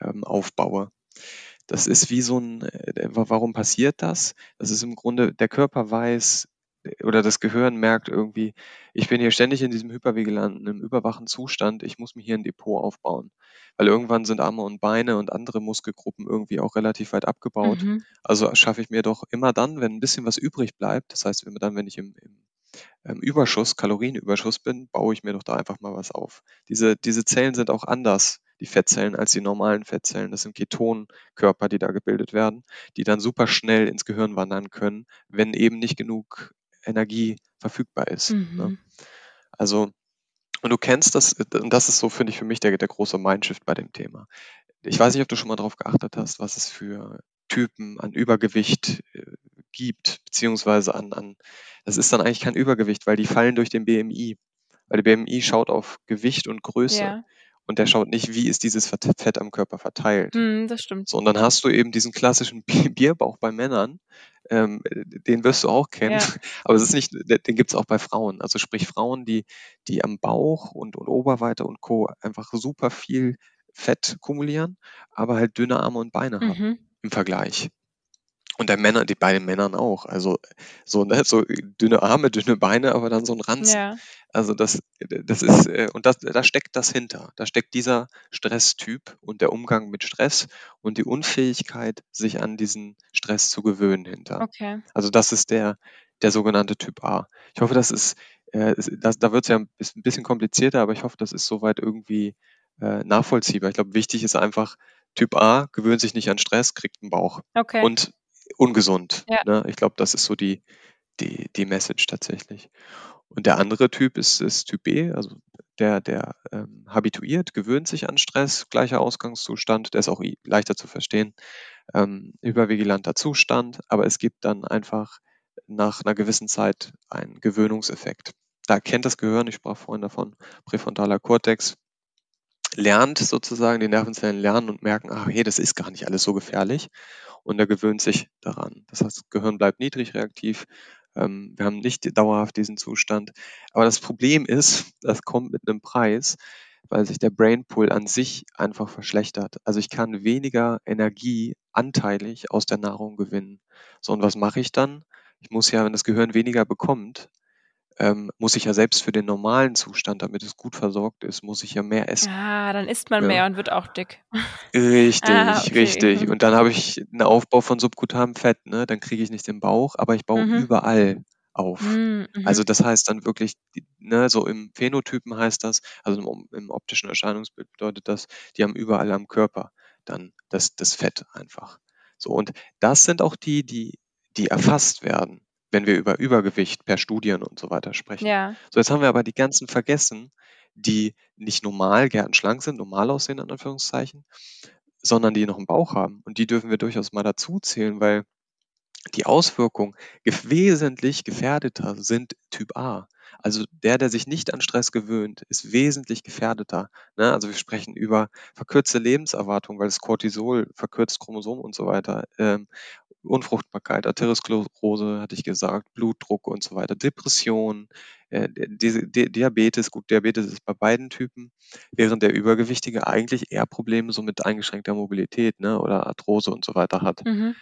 ähm, aufbaue. Das ist wie so ein, äh, warum passiert das? Das ist im Grunde, der Körper weiß, oder das Gehirn merkt irgendwie, ich bin hier ständig in diesem hypervigilanten, im überwachen Zustand, ich muss mir hier ein Depot aufbauen. Weil irgendwann sind Arme und Beine und andere Muskelgruppen irgendwie auch relativ weit abgebaut. Mhm. Also schaffe ich mir doch immer dann, wenn ein bisschen was übrig bleibt, das heißt, wenn dann, wenn ich im, im ähm, Überschuss, Kalorienüberschuss bin, baue ich mir doch da einfach mal was auf. Diese, diese Zellen sind auch anders, die Fettzellen, als die normalen Fettzellen. Das sind Ketonkörper, die da gebildet werden, die dann super schnell ins Gehirn wandern können, wenn eben nicht genug Energie verfügbar ist. Ne? Mhm. Ne? Also, und du kennst das, und das ist so, finde ich, für mich der, der große Mindshift bei dem Thema. Ich weiß nicht, ob du schon mal darauf geachtet hast, was es für Typen an Übergewicht äh, gibt, beziehungsweise an, an, das ist dann eigentlich kein Übergewicht, weil die fallen durch den BMI. Weil der BMI schaut auf Gewicht und Größe. Ja. Und der schaut nicht, wie ist dieses Fett am Körper verteilt. Mm, das stimmt. So, und dann hast du eben diesen klassischen Bierbauch bei Männern, ähm, den wirst du auch kennen. Ja. Aber es ist nicht, den gibt es auch bei Frauen. Also sprich Frauen, die, die am Bauch und, und Oberweite und Co. einfach super viel Fett kumulieren, aber halt dünne Arme und Beine mhm. haben im Vergleich. Und der Männer, die bei den Männern auch. Also so, ne, so dünne Arme, dünne Beine, aber dann so ein Ranzen. Ja. Also das, das ist, äh, und das, da steckt das hinter. Da steckt dieser Stresstyp und der Umgang mit Stress und die Unfähigkeit, sich an diesen Stress zu gewöhnen hinter. Okay. Also das ist der, der sogenannte Typ A. Ich hoffe, das ist, äh, das, da wird es ja ein bisschen komplizierter, aber ich hoffe, das ist soweit irgendwie äh, nachvollziehbar. Ich glaube, wichtig ist einfach, Typ A gewöhnt sich nicht an Stress, kriegt einen Bauch. Okay. Und ungesund. Ja. Ne? Ich glaube, das ist so die, die, die Message tatsächlich. Und der andere Typ ist, ist Typ B, also der, der ähm, habituiert, gewöhnt sich an Stress, gleicher Ausgangszustand, der ist auch leichter zu verstehen, ähm, übervigilanter Zustand, aber es gibt dann einfach nach einer gewissen Zeit einen Gewöhnungseffekt. Da kennt das Gehirn, ich sprach vorhin davon, präfrontaler Kortex, lernt sozusagen, die Nervenzellen lernen und merken, ach hey, das ist gar nicht alles so gefährlich und er gewöhnt sich daran. Das heißt, das Gehirn bleibt niedrig reaktiv. Ähm, wir haben nicht dauerhaft diesen Zustand. Aber das Problem ist, das kommt mit einem Preis, weil sich der Brainpool an sich einfach verschlechtert. Also ich kann weniger Energie anteilig aus der Nahrung gewinnen. So, und was mache ich dann? Ich muss ja, wenn das Gehirn weniger bekommt, ähm, muss ich ja selbst für den normalen Zustand, damit es gut versorgt ist, muss ich ja mehr essen. Ah, dann isst man ja. mehr und wird auch dick. Richtig, ah, okay. richtig. Mhm. Und dann habe ich einen Aufbau von subkutanem Fett, ne? Dann kriege ich nicht den Bauch, aber ich baue mhm. überall auf. Mhm. Also das heißt dann wirklich, ne, so im Phänotypen heißt das, also im, im, optischen Erscheinungsbild bedeutet das, die haben überall am Körper dann das, das Fett einfach. So, und das sind auch die, die, die erfasst werden wenn wir über Übergewicht per Studien und so weiter sprechen. Ja. So, jetzt haben wir aber die ganzen vergessen, die nicht normal gärtenschlank sind, normal aussehen, in Anführungszeichen, sondern die noch einen Bauch haben. Und die dürfen wir durchaus mal dazu zählen, weil die Auswirkungen wesentlich gefährdeter sind Typ A. Also der, der sich nicht an Stress gewöhnt, ist wesentlich gefährdeter. Ne? Also wir sprechen über verkürzte Lebenserwartung, weil das Cortisol verkürzt Chromosom und so weiter. Ähm, Unfruchtbarkeit, Arteriosklerose, hatte ich gesagt, Blutdruck und so weiter, Depression, äh, Diabetes, gut, Diabetes ist bei beiden Typen, während der Übergewichtige eigentlich eher Probleme so mit eingeschränkter Mobilität ne, oder Arthrose und so weiter hat. Mhm.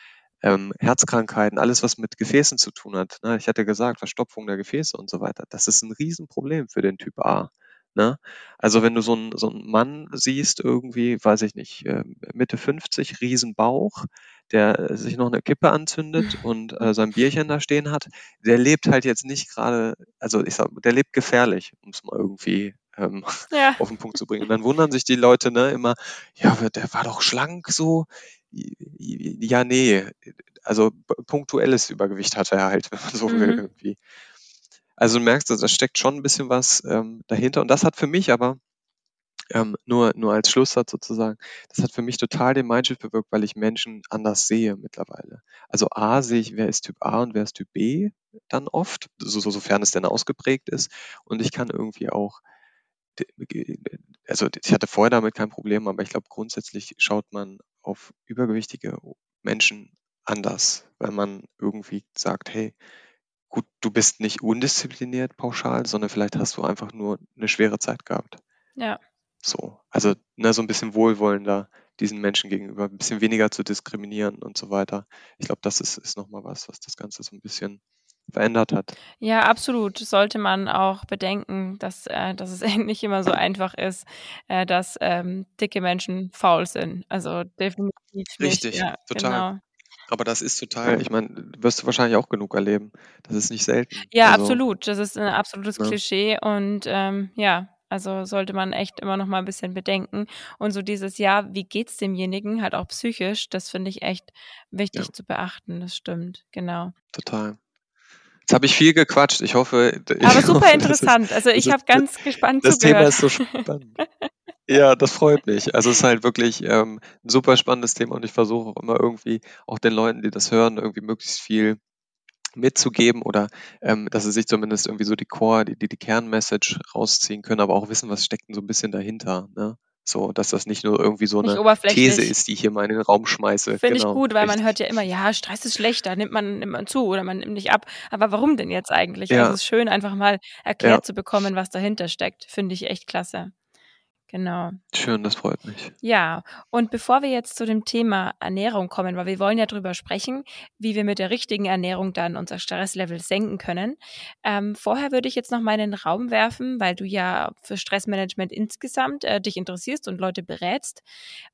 Ähm, Herzkrankheiten, alles, was mit Gefäßen zu tun hat. Ne? Ich hatte gesagt, Verstopfung der Gefäße und so weiter. Das ist ein Riesenproblem für den Typ A. Ne? Also wenn du so einen so einen Mann siehst, irgendwie, weiß ich nicht, äh, Mitte 50, Riesenbauch, der äh, sich noch eine Kippe anzündet und äh, sein Bierchen da stehen hat, der lebt halt jetzt nicht gerade, also ich sag, der lebt gefährlich, um es mal irgendwie ähm, ja. auf den Punkt zu bringen. Und dann wundern sich die Leute ne, immer, ja, der war doch schlank so. Ja, nee, also punktuelles Übergewicht hat er halt, wenn man so mhm. will irgendwie. Also du merkst, da steckt schon ein bisschen was ähm, dahinter. Und das hat für mich aber, ähm, nur, nur als Schlusssatz sozusagen, das hat für mich total den Mindshift bewirkt, weil ich Menschen anders sehe mittlerweile. Also A sehe ich, wer ist Typ A und wer ist Typ B dann oft, so, so, sofern es denn ausgeprägt ist. Und ich kann irgendwie auch, also ich hatte vorher damit kein Problem, aber ich glaube grundsätzlich schaut man auf übergewichtige Menschen anders, wenn man irgendwie sagt, hey, gut, du bist nicht undiszipliniert pauschal, sondern vielleicht hast du einfach nur eine schwere Zeit gehabt. Ja. So, also ne, so ein bisschen wohlwollender diesen Menschen gegenüber, ein bisschen weniger zu diskriminieren und so weiter. Ich glaube, das ist, ist nochmal was, was das Ganze so ein bisschen verändert hat. Ja, absolut. Sollte man auch bedenken, dass, äh, dass es nicht immer so einfach ist, äh, dass ähm, dicke Menschen faul sind. Also definitiv nicht. Richtig, ja, total. Genau. Aber das ist total, ich meine, wirst du wahrscheinlich auch genug erleben. Das ist nicht selten. Ja, Also, absolut. Das ist ein absolutes ne? Klischee und ähm, ja, also sollte man echt immer noch mal ein bisschen bedenken. Und so dieses, ja, wie geht's demjenigen, halt auch psychisch, das finde ich echt wichtig Ja. zu beachten. Das stimmt, genau. Total. Jetzt habe ich viel gequatscht. Ich hoffe, ich Aber super hoffe, das ist, interessant. Also das ich habe ganz gespannt das Thema zugehört. ist so spannend. Ja, das freut mich. Also es ist halt wirklich ähm, ein super spannendes Thema und ich versuche auch immer irgendwie auch den Leuten, die das hören, irgendwie möglichst viel mitzugeben oder ähm, dass sie sich zumindest irgendwie so die Core, die, die, die Kernmessage rausziehen können, aber auch wissen, was steckt denn so ein bisschen dahinter. Ne? So, dass das nicht nur irgendwie so Nicht eine These ist, die ich hier mal in den Raum schmeiße. Finde ich Genau, gut, weil man hört richtig. ja immer, ja, Stress ist schlecht, da nimmt man, nimmt man zu oder man nimmt nicht ab. Aber warum denn jetzt eigentlich? Also Ja, es ist schön, einfach mal ja, erklärt zu bekommen, was dahinter steckt. Finde ich echt klasse. Genau. schön, das freut mich. Ja, und bevor wir jetzt zu dem Thema Ernährung kommen, weil wir wollen ja drüber sprechen, wie wir mit der richtigen Ernährung dann unser Stresslevel senken können. Ähm, vorher würde ich jetzt noch mal in den Raum werfen, weil du ja für Stressmanagement insgesamt äh, dich interessierst und Leute berätst.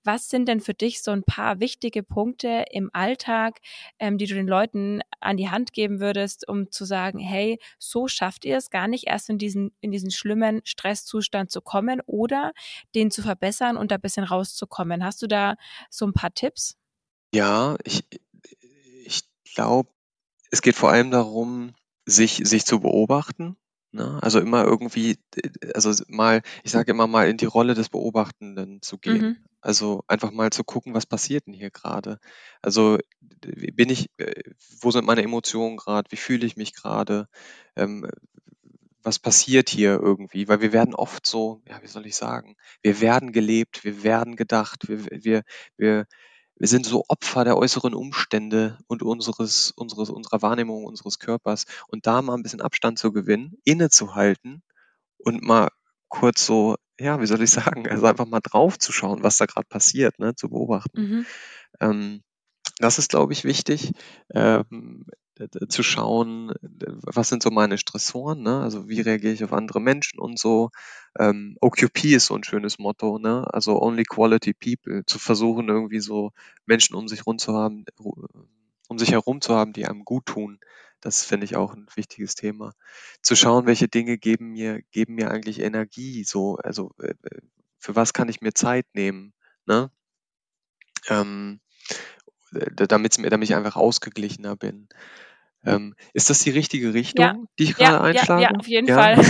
Was sind denn für dich so ein paar wichtige Punkte im Alltag, ähm, die du den Leuten an die Hand geben würdest, um zu sagen, hey, so schafft ihr es gar nicht erst in diesen, in diesen schlimmen Stresszustand zu kommen oder den zu verbessern und da ein bisschen rauszukommen. Hast du da so ein paar Tipps? Ja, ich, ich glaube, es geht vor allem darum, sich, sich zu beobachten. Ne? Also immer irgendwie, also mal, ich sage immer mal in die Rolle des Beobachtenden zu gehen. Mhm. Also einfach mal zu gucken, was passiert denn hier gerade? Also bin ich, äh, wo sind meine Emotionen gerade? Wie fühle ich mich gerade? Ähm, was passiert hier irgendwie? Weil wir werden oft so, ja, wie soll ich sagen, wir werden gelebt, wir werden gedacht, wir, wir, wir, wir sind so Opfer der äußeren Umstände und unseres, unseres, unserer Wahrnehmung unseres Körpers. Und da mal ein bisschen Abstand zu gewinnen, innezuhalten und mal kurz so, ja, wie soll ich sagen, also einfach mal drauf zu schauen, was da gerade passiert, ne, zu beobachten. Mhm. Ähm, das ist, glaube ich, wichtig, ähm, zu schauen, was sind so meine Stressoren, ne? Also wie reagiere ich auf andere Menschen und so. Ähm, OQP ist so ein schönes Motto, ne? Also Only Quality People, zu versuchen, irgendwie so Menschen um sich herum zu haben, um sich herum zu haben, die einem gut tun. Das finde ich auch ein wichtiges Thema. Zu schauen, welche Dinge geben mir, geben mir eigentlich Energie, so, also äh, für was kann ich mir Zeit nehmen, ne? Ähm, damit, damit ich einfach ausgeglichener bin. Ähm, ist das die richtige Richtung, Ja, die ich ja, gerade ja, einschlage? ja, auf jeden Ja? Fall.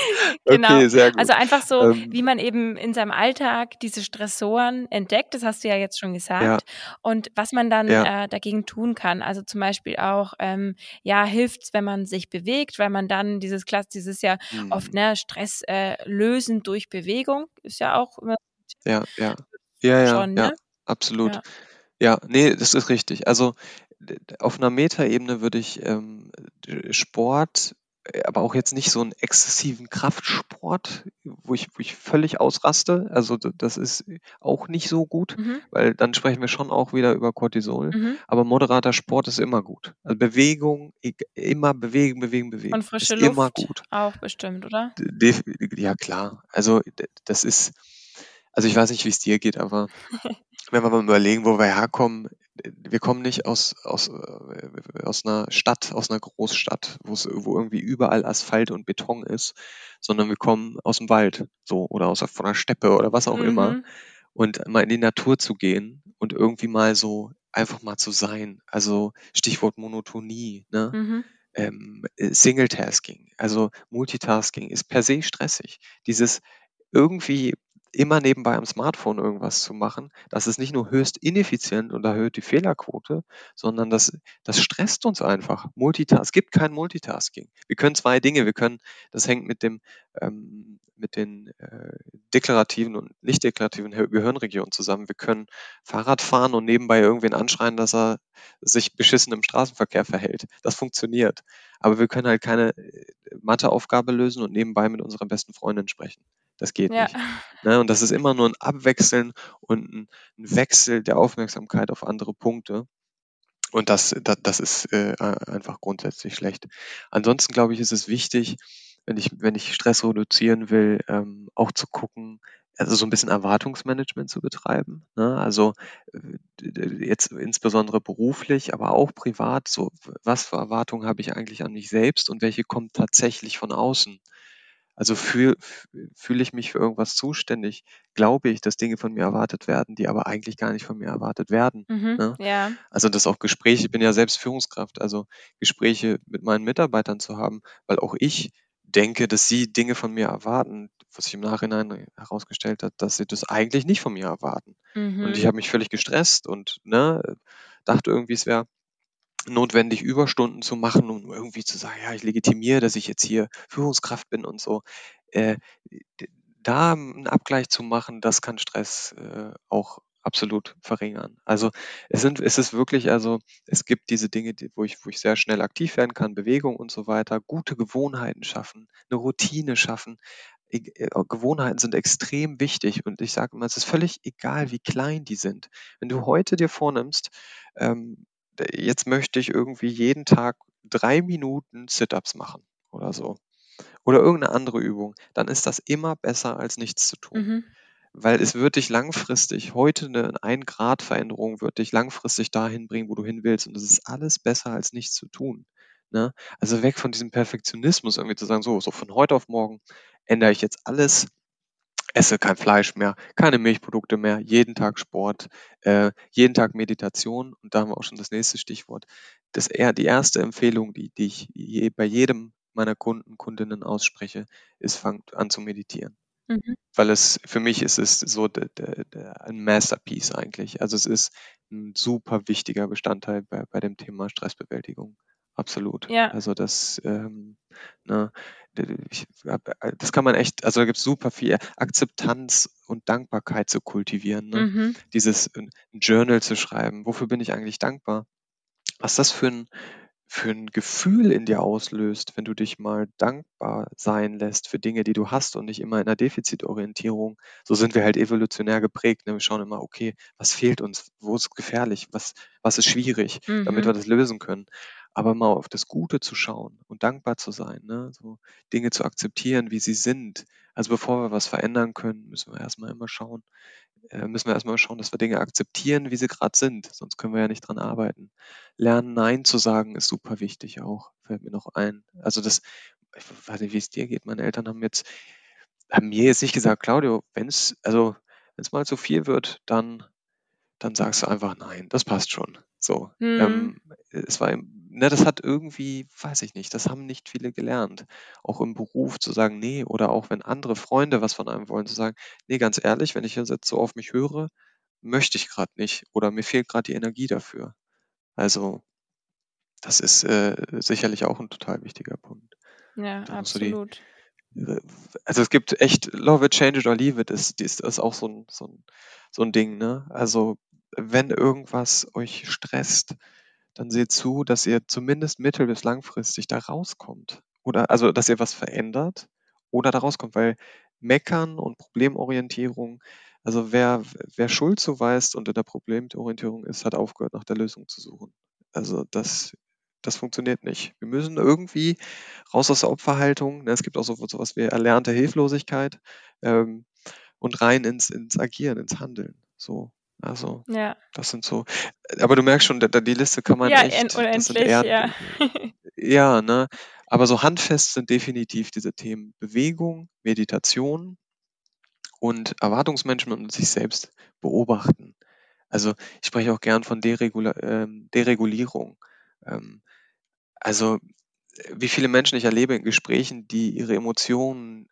genau. okay, sehr gut. Also einfach so, Ähm, wie man eben in seinem Alltag diese Stressoren entdeckt, das hast du ja jetzt schon ja, gesagt, und was man dann ja, äh, dagegen tun kann. Also zum Beispiel auch, ähm, ja, hilft's, wenn man sich bewegt, weil man dann dieses Klass, dieses ja oft mhm. ne Stress äh, lösen durch Bewegung ist ja auch immer ja, ja, ja, ja, schon, ja, ne? absolut. Ja. Ja, nee, das ist richtig. Also auf einer Metaebene würde ich ähm, Sport, äh, aber auch jetzt nicht so einen exzessiven Kraftsport, wo ich, wo ich völlig ausraste. Also das ist auch nicht so gut, Mhm. weil dann sprechen wir schon auch wieder über Cortisol. Mhm. Aber moderater Sport ist immer gut. Also Bewegung, eg- immer bewegen, bewegen, Und bewegen, frische ist immer Luft gut. auch bestimmt, oder? Ja klar. Also das ist, also ich weiß nicht, wie es dir geht, aber wenn wir mal überlegen, wo wir herkommen, wir kommen nicht aus, aus, äh, aus einer Stadt, aus einer Großstadt, wo es wo irgendwie überall Asphalt und Beton ist, sondern wir kommen aus dem Wald, so, oder aus von der Steppe oder was auch immer. Mhm. Und mal in die Natur zu gehen und irgendwie mal so einfach mal zu sein. Also Stichwort Monotonie, ne? Mhm. ähm, äh, Singletasking, also Multitasking ist per se stressig. Dieses irgendwie immer nebenbei am Smartphone irgendwas zu machen, das ist nicht nur höchst ineffizient und erhöht die Fehlerquote, sondern das, das stresst uns einfach. Multitask, es gibt kein Multitasking. Wir können zwei Dinge, wir können, das hängt mit dem, ähm, mit den äh, deklarativen und nicht deklarativen Gehirnregionen zusammen. Wir können Fahrrad fahren und nebenbei irgendwen anschreien, dass er sich beschissen im Straßenverkehr verhält. Das funktioniert. Aber wir können halt keine äh, Matheaufgabe lösen und nebenbei mit unserer besten Freundin sprechen. Das geht ja. nicht. Ne? Und das ist immer nur ein Abwechseln und ein, Wechsel der Aufmerksamkeit auf andere Punkte. Und das, das, das ist äh, einfach grundsätzlich schlecht. Ansonsten glaube ich, ist es wichtig, wenn ich, wenn ich Stress reduzieren will, ähm, auch zu gucken, also so ein bisschen Erwartungsmanagement zu betreiben. Ne? Also jetzt insbesondere beruflich, aber auch privat, so was für Erwartungen habe ich eigentlich an mich selbst und welche kommen tatsächlich von außen? Also fühle fühl ich mich für irgendwas zuständig, glaube ich, dass Dinge von mir erwartet werden, die aber eigentlich gar nicht von mir erwartet werden. Mhm, ne? ja. Also das auch Gespräche, ich bin ja selbst Führungskraft, also Gespräche mit meinen Mitarbeitern zu haben, weil auch ich denke, dass sie Dinge von mir erwarten, was sich im Nachhinein herausgestellt hat, dass sie das eigentlich nicht von mir erwarten. Und ich Mhm. habe mich völlig gestresst und ne, dachte irgendwie, es wäre notwendig, Überstunden zu machen, um irgendwie zu sagen, ja, ich legitimiere, dass ich jetzt hier Führungskraft bin und so. Äh, da einen Abgleich zu machen, das kann Stress äh, auch absolut verringern. Also es sind, es ist wirklich, also es gibt diese Dinge, die, wo ich, wo ich sehr schnell aktiv werden kann, Bewegung und so weiter, gute Gewohnheiten schaffen, eine Routine schaffen. E- äh, Gewohnheiten sind extrem wichtig und ich sage immer, es ist völlig egal, wie klein die sind. Wenn du heute dir vornimmst, ähm, jetzt möchte ich irgendwie jeden Tag drei Minuten Sit-ups machen oder so. Oder irgendeine andere Übung, dann ist das immer besser als nichts zu tun. Mhm. Weil es wird dich langfristig, heute eine 1 Grad Veränderung wird dich langfristig dahin bringen, wo du hin willst. Und das ist alles besser als nichts zu tun. Ne? Also weg von diesem Perfektionismus, irgendwie zu sagen, so, so von heute auf morgen ändere ich jetzt alles, esse kein Fleisch mehr, keine Milchprodukte mehr, jeden Tag Sport, äh, jeden Tag Meditation. Und da haben wir auch schon das nächste Stichwort. Das eher die erste Empfehlung, die, die ich je, bei jedem meiner Kunden, Kundinnen ausspreche, ist, fangt an zu meditieren. Mhm. Weil es, für mich ist es so de, de, de, ein Masterpiece eigentlich. Also es ist ein super wichtiger Bestandteil bei, bei dem Thema Stressbewältigung. Absolut. Ja. Also das, ähm, ne, das kann man echt, also da gibt es super viel Akzeptanz und Dankbarkeit zu kultivieren. Ne? Mhm. Dieses ein Journal zu schreiben, wofür bin ich eigentlich dankbar? Was das für ein, für ein Gefühl in dir auslöst, wenn du dich mal dankbar sein lässt für Dinge, die du hast und nicht immer in einer Defizitorientierung. So sind wir halt evolutionär geprägt. Ne? Wir schauen immer, okay, was fehlt uns? Wo ist gefährlich? Was, was ist schwierig, damit Mhm. wir das lösen können? Aber mal auf das Gute zu schauen und dankbar zu sein, ne? so Dinge zu akzeptieren, wie sie sind. Also bevor wir was verändern können, müssen wir erstmal immer schauen, müssen wir erstmal schauen, dass wir Dinge akzeptieren, wie sie gerade sind. Sonst können wir ja nicht dran arbeiten. Lernen, Nein zu sagen, ist super wichtig auch, fällt mir noch ein. Also das, ich weiß nicht, wie es dir geht. Meine Eltern haben jetzt, haben mir jetzt nicht gesagt, Claudio, wenn es, also wenn es mal zu viel wird, dann, dann sagst du einfach nein, das passt schon. So. Mhm. Ähm, es war, ne, das hat irgendwie, weiß ich nicht, das haben nicht viele gelernt. Auch im Beruf zu sagen, nee, oder auch wenn andere Freunde was von einem wollen, zu sagen, nee, ganz ehrlich, wenn ich jetzt so auf mich höre, möchte ich gerade nicht oder mir fehlt gerade die Energie dafür. Also das ist äh, sicherlich auch ein total wichtiger Punkt. Ja, Da du die, absolut. also es gibt echt Love it, change it or leave it, ist, ist, ist auch so ein, so, ein, so ein Ding, ne? Also wenn irgendwas euch stresst, dann seht zu, dass ihr zumindest mittel- bis langfristig da rauskommt. Oder also, dass ihr was verändert oder da rauskommt, weil Meckern und Problemorientierung, also wer, wer Schuld zuweist und in der Problemorientierung ist, hat aufgehört, nach der Lösung zu suchen. Also das, das funktioniert nicht. Wir müssen irgendwie raus aus der Opferhaltung. Ne? Es gibt auch so was wie erlernte Hilflosigkeit ähm, und rein ins, ins Agieren, ins Handeln. So, also Ja. das sind so. Aber du merkst schon, da, die Liste kann man Ja, echt. unendlich, eher, ja. ja, ne. Aber so handfest sind definitiv diese Themen Bewegung, Meditation und Erwartungsmanagement und sich selbst beobachten. Also ich spreche auch gern von Deregula ähm, Deregulierung. Ähm, also wie viele Menschen ich erlebe in Gesprächen, die ihre Emotionen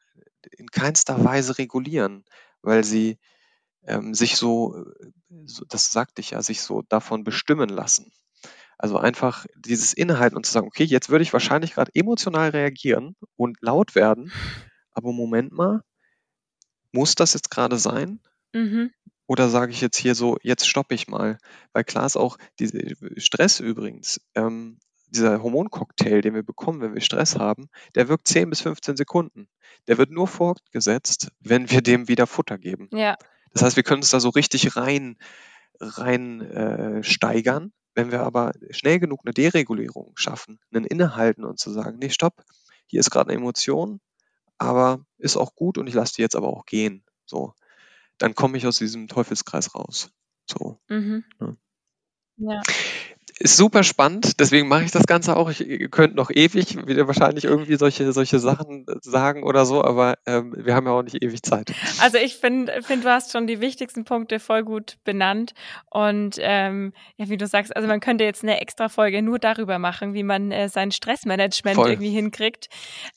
in keinster Weise regulieren. weil sie ähm, sich so, so, das sagte ich ja, sich so davon bestimmen lassen. Also einfach dieses Inhalten und zu sagen, okay, jetzt würde ich wahrscheinlich gerade emotional reagieren und laut werden, aber Moment mal, muss das jetzt gerade sein? Mhm. Oder sage ich jetzt hier so, jetzt stoppe ich mal? Weil klar ist auch, diese Stress übrigens, ähm, dieser Hormoncocktail, den wir bekommen, wenn wir Stress haben, der wirkt 10 bis 15 Sekunden. Der wird nur fortgesetzt, wenn wir dem wieder Futter geben. Ja. Das heißt, wir können uns da so richtig rein, rein äh, steigern. Wenn wir aber schnell genug eine Deregulierung schaffen, einen Innehalten und zu sagen, nee, stopp, hier ist gerade eine Emotion, aber ist auch gut und ich lasse die jetzt aber auch gehen. So, dann komme ich aus diesem Teufelskreis raus. So. Mhm. Ja. Ja. Ist super spannend, deswegen mache ich das Ganze auch. Ich, ihr könnt noch ewig wieder wahrscheinlich irgendwie solche, solche Sachen sagen oder so, aber ähm, wir haben ja auch nicht ewig Zeit. Also ich finde, find, du hast schon die wichtigsten Punkte voll gut benannt. Und ähm, ja, wie du sagst, also man könnte jetzt eine extra Folge nur darüber machen, wie man äh, sein Stressmanagement Voll. irgendwie hinkriegt.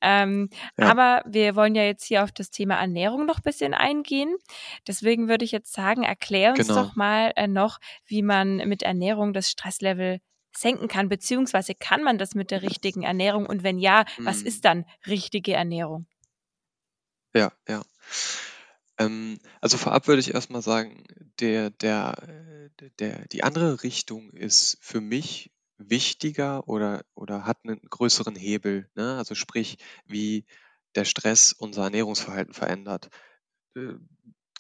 Ähm, Ja. Aber wir wollen ja jetzt hier auf das Thema Ernährung noch ein bisschen eingehen. Deswegen würde ich jetzt sagen, erklär uns Genau. doch mal äh, noch, wie man mit Ernährung das Stresslevel senken kann, beziehungsweise kann man das mit der richtigen Ernährung und wenn ja, was Mhm. ist dann richtige Ernährung? Ja, ja. Ähm, also vorab würde ich erstmal sagen, der, der, äh, der, die andere Richtung ist für mich wichtiger oder, oder hat einen größeren Hebel. Ne? Also sprich, wie der Stress unser Ernährungsverhalten verändert. Äh,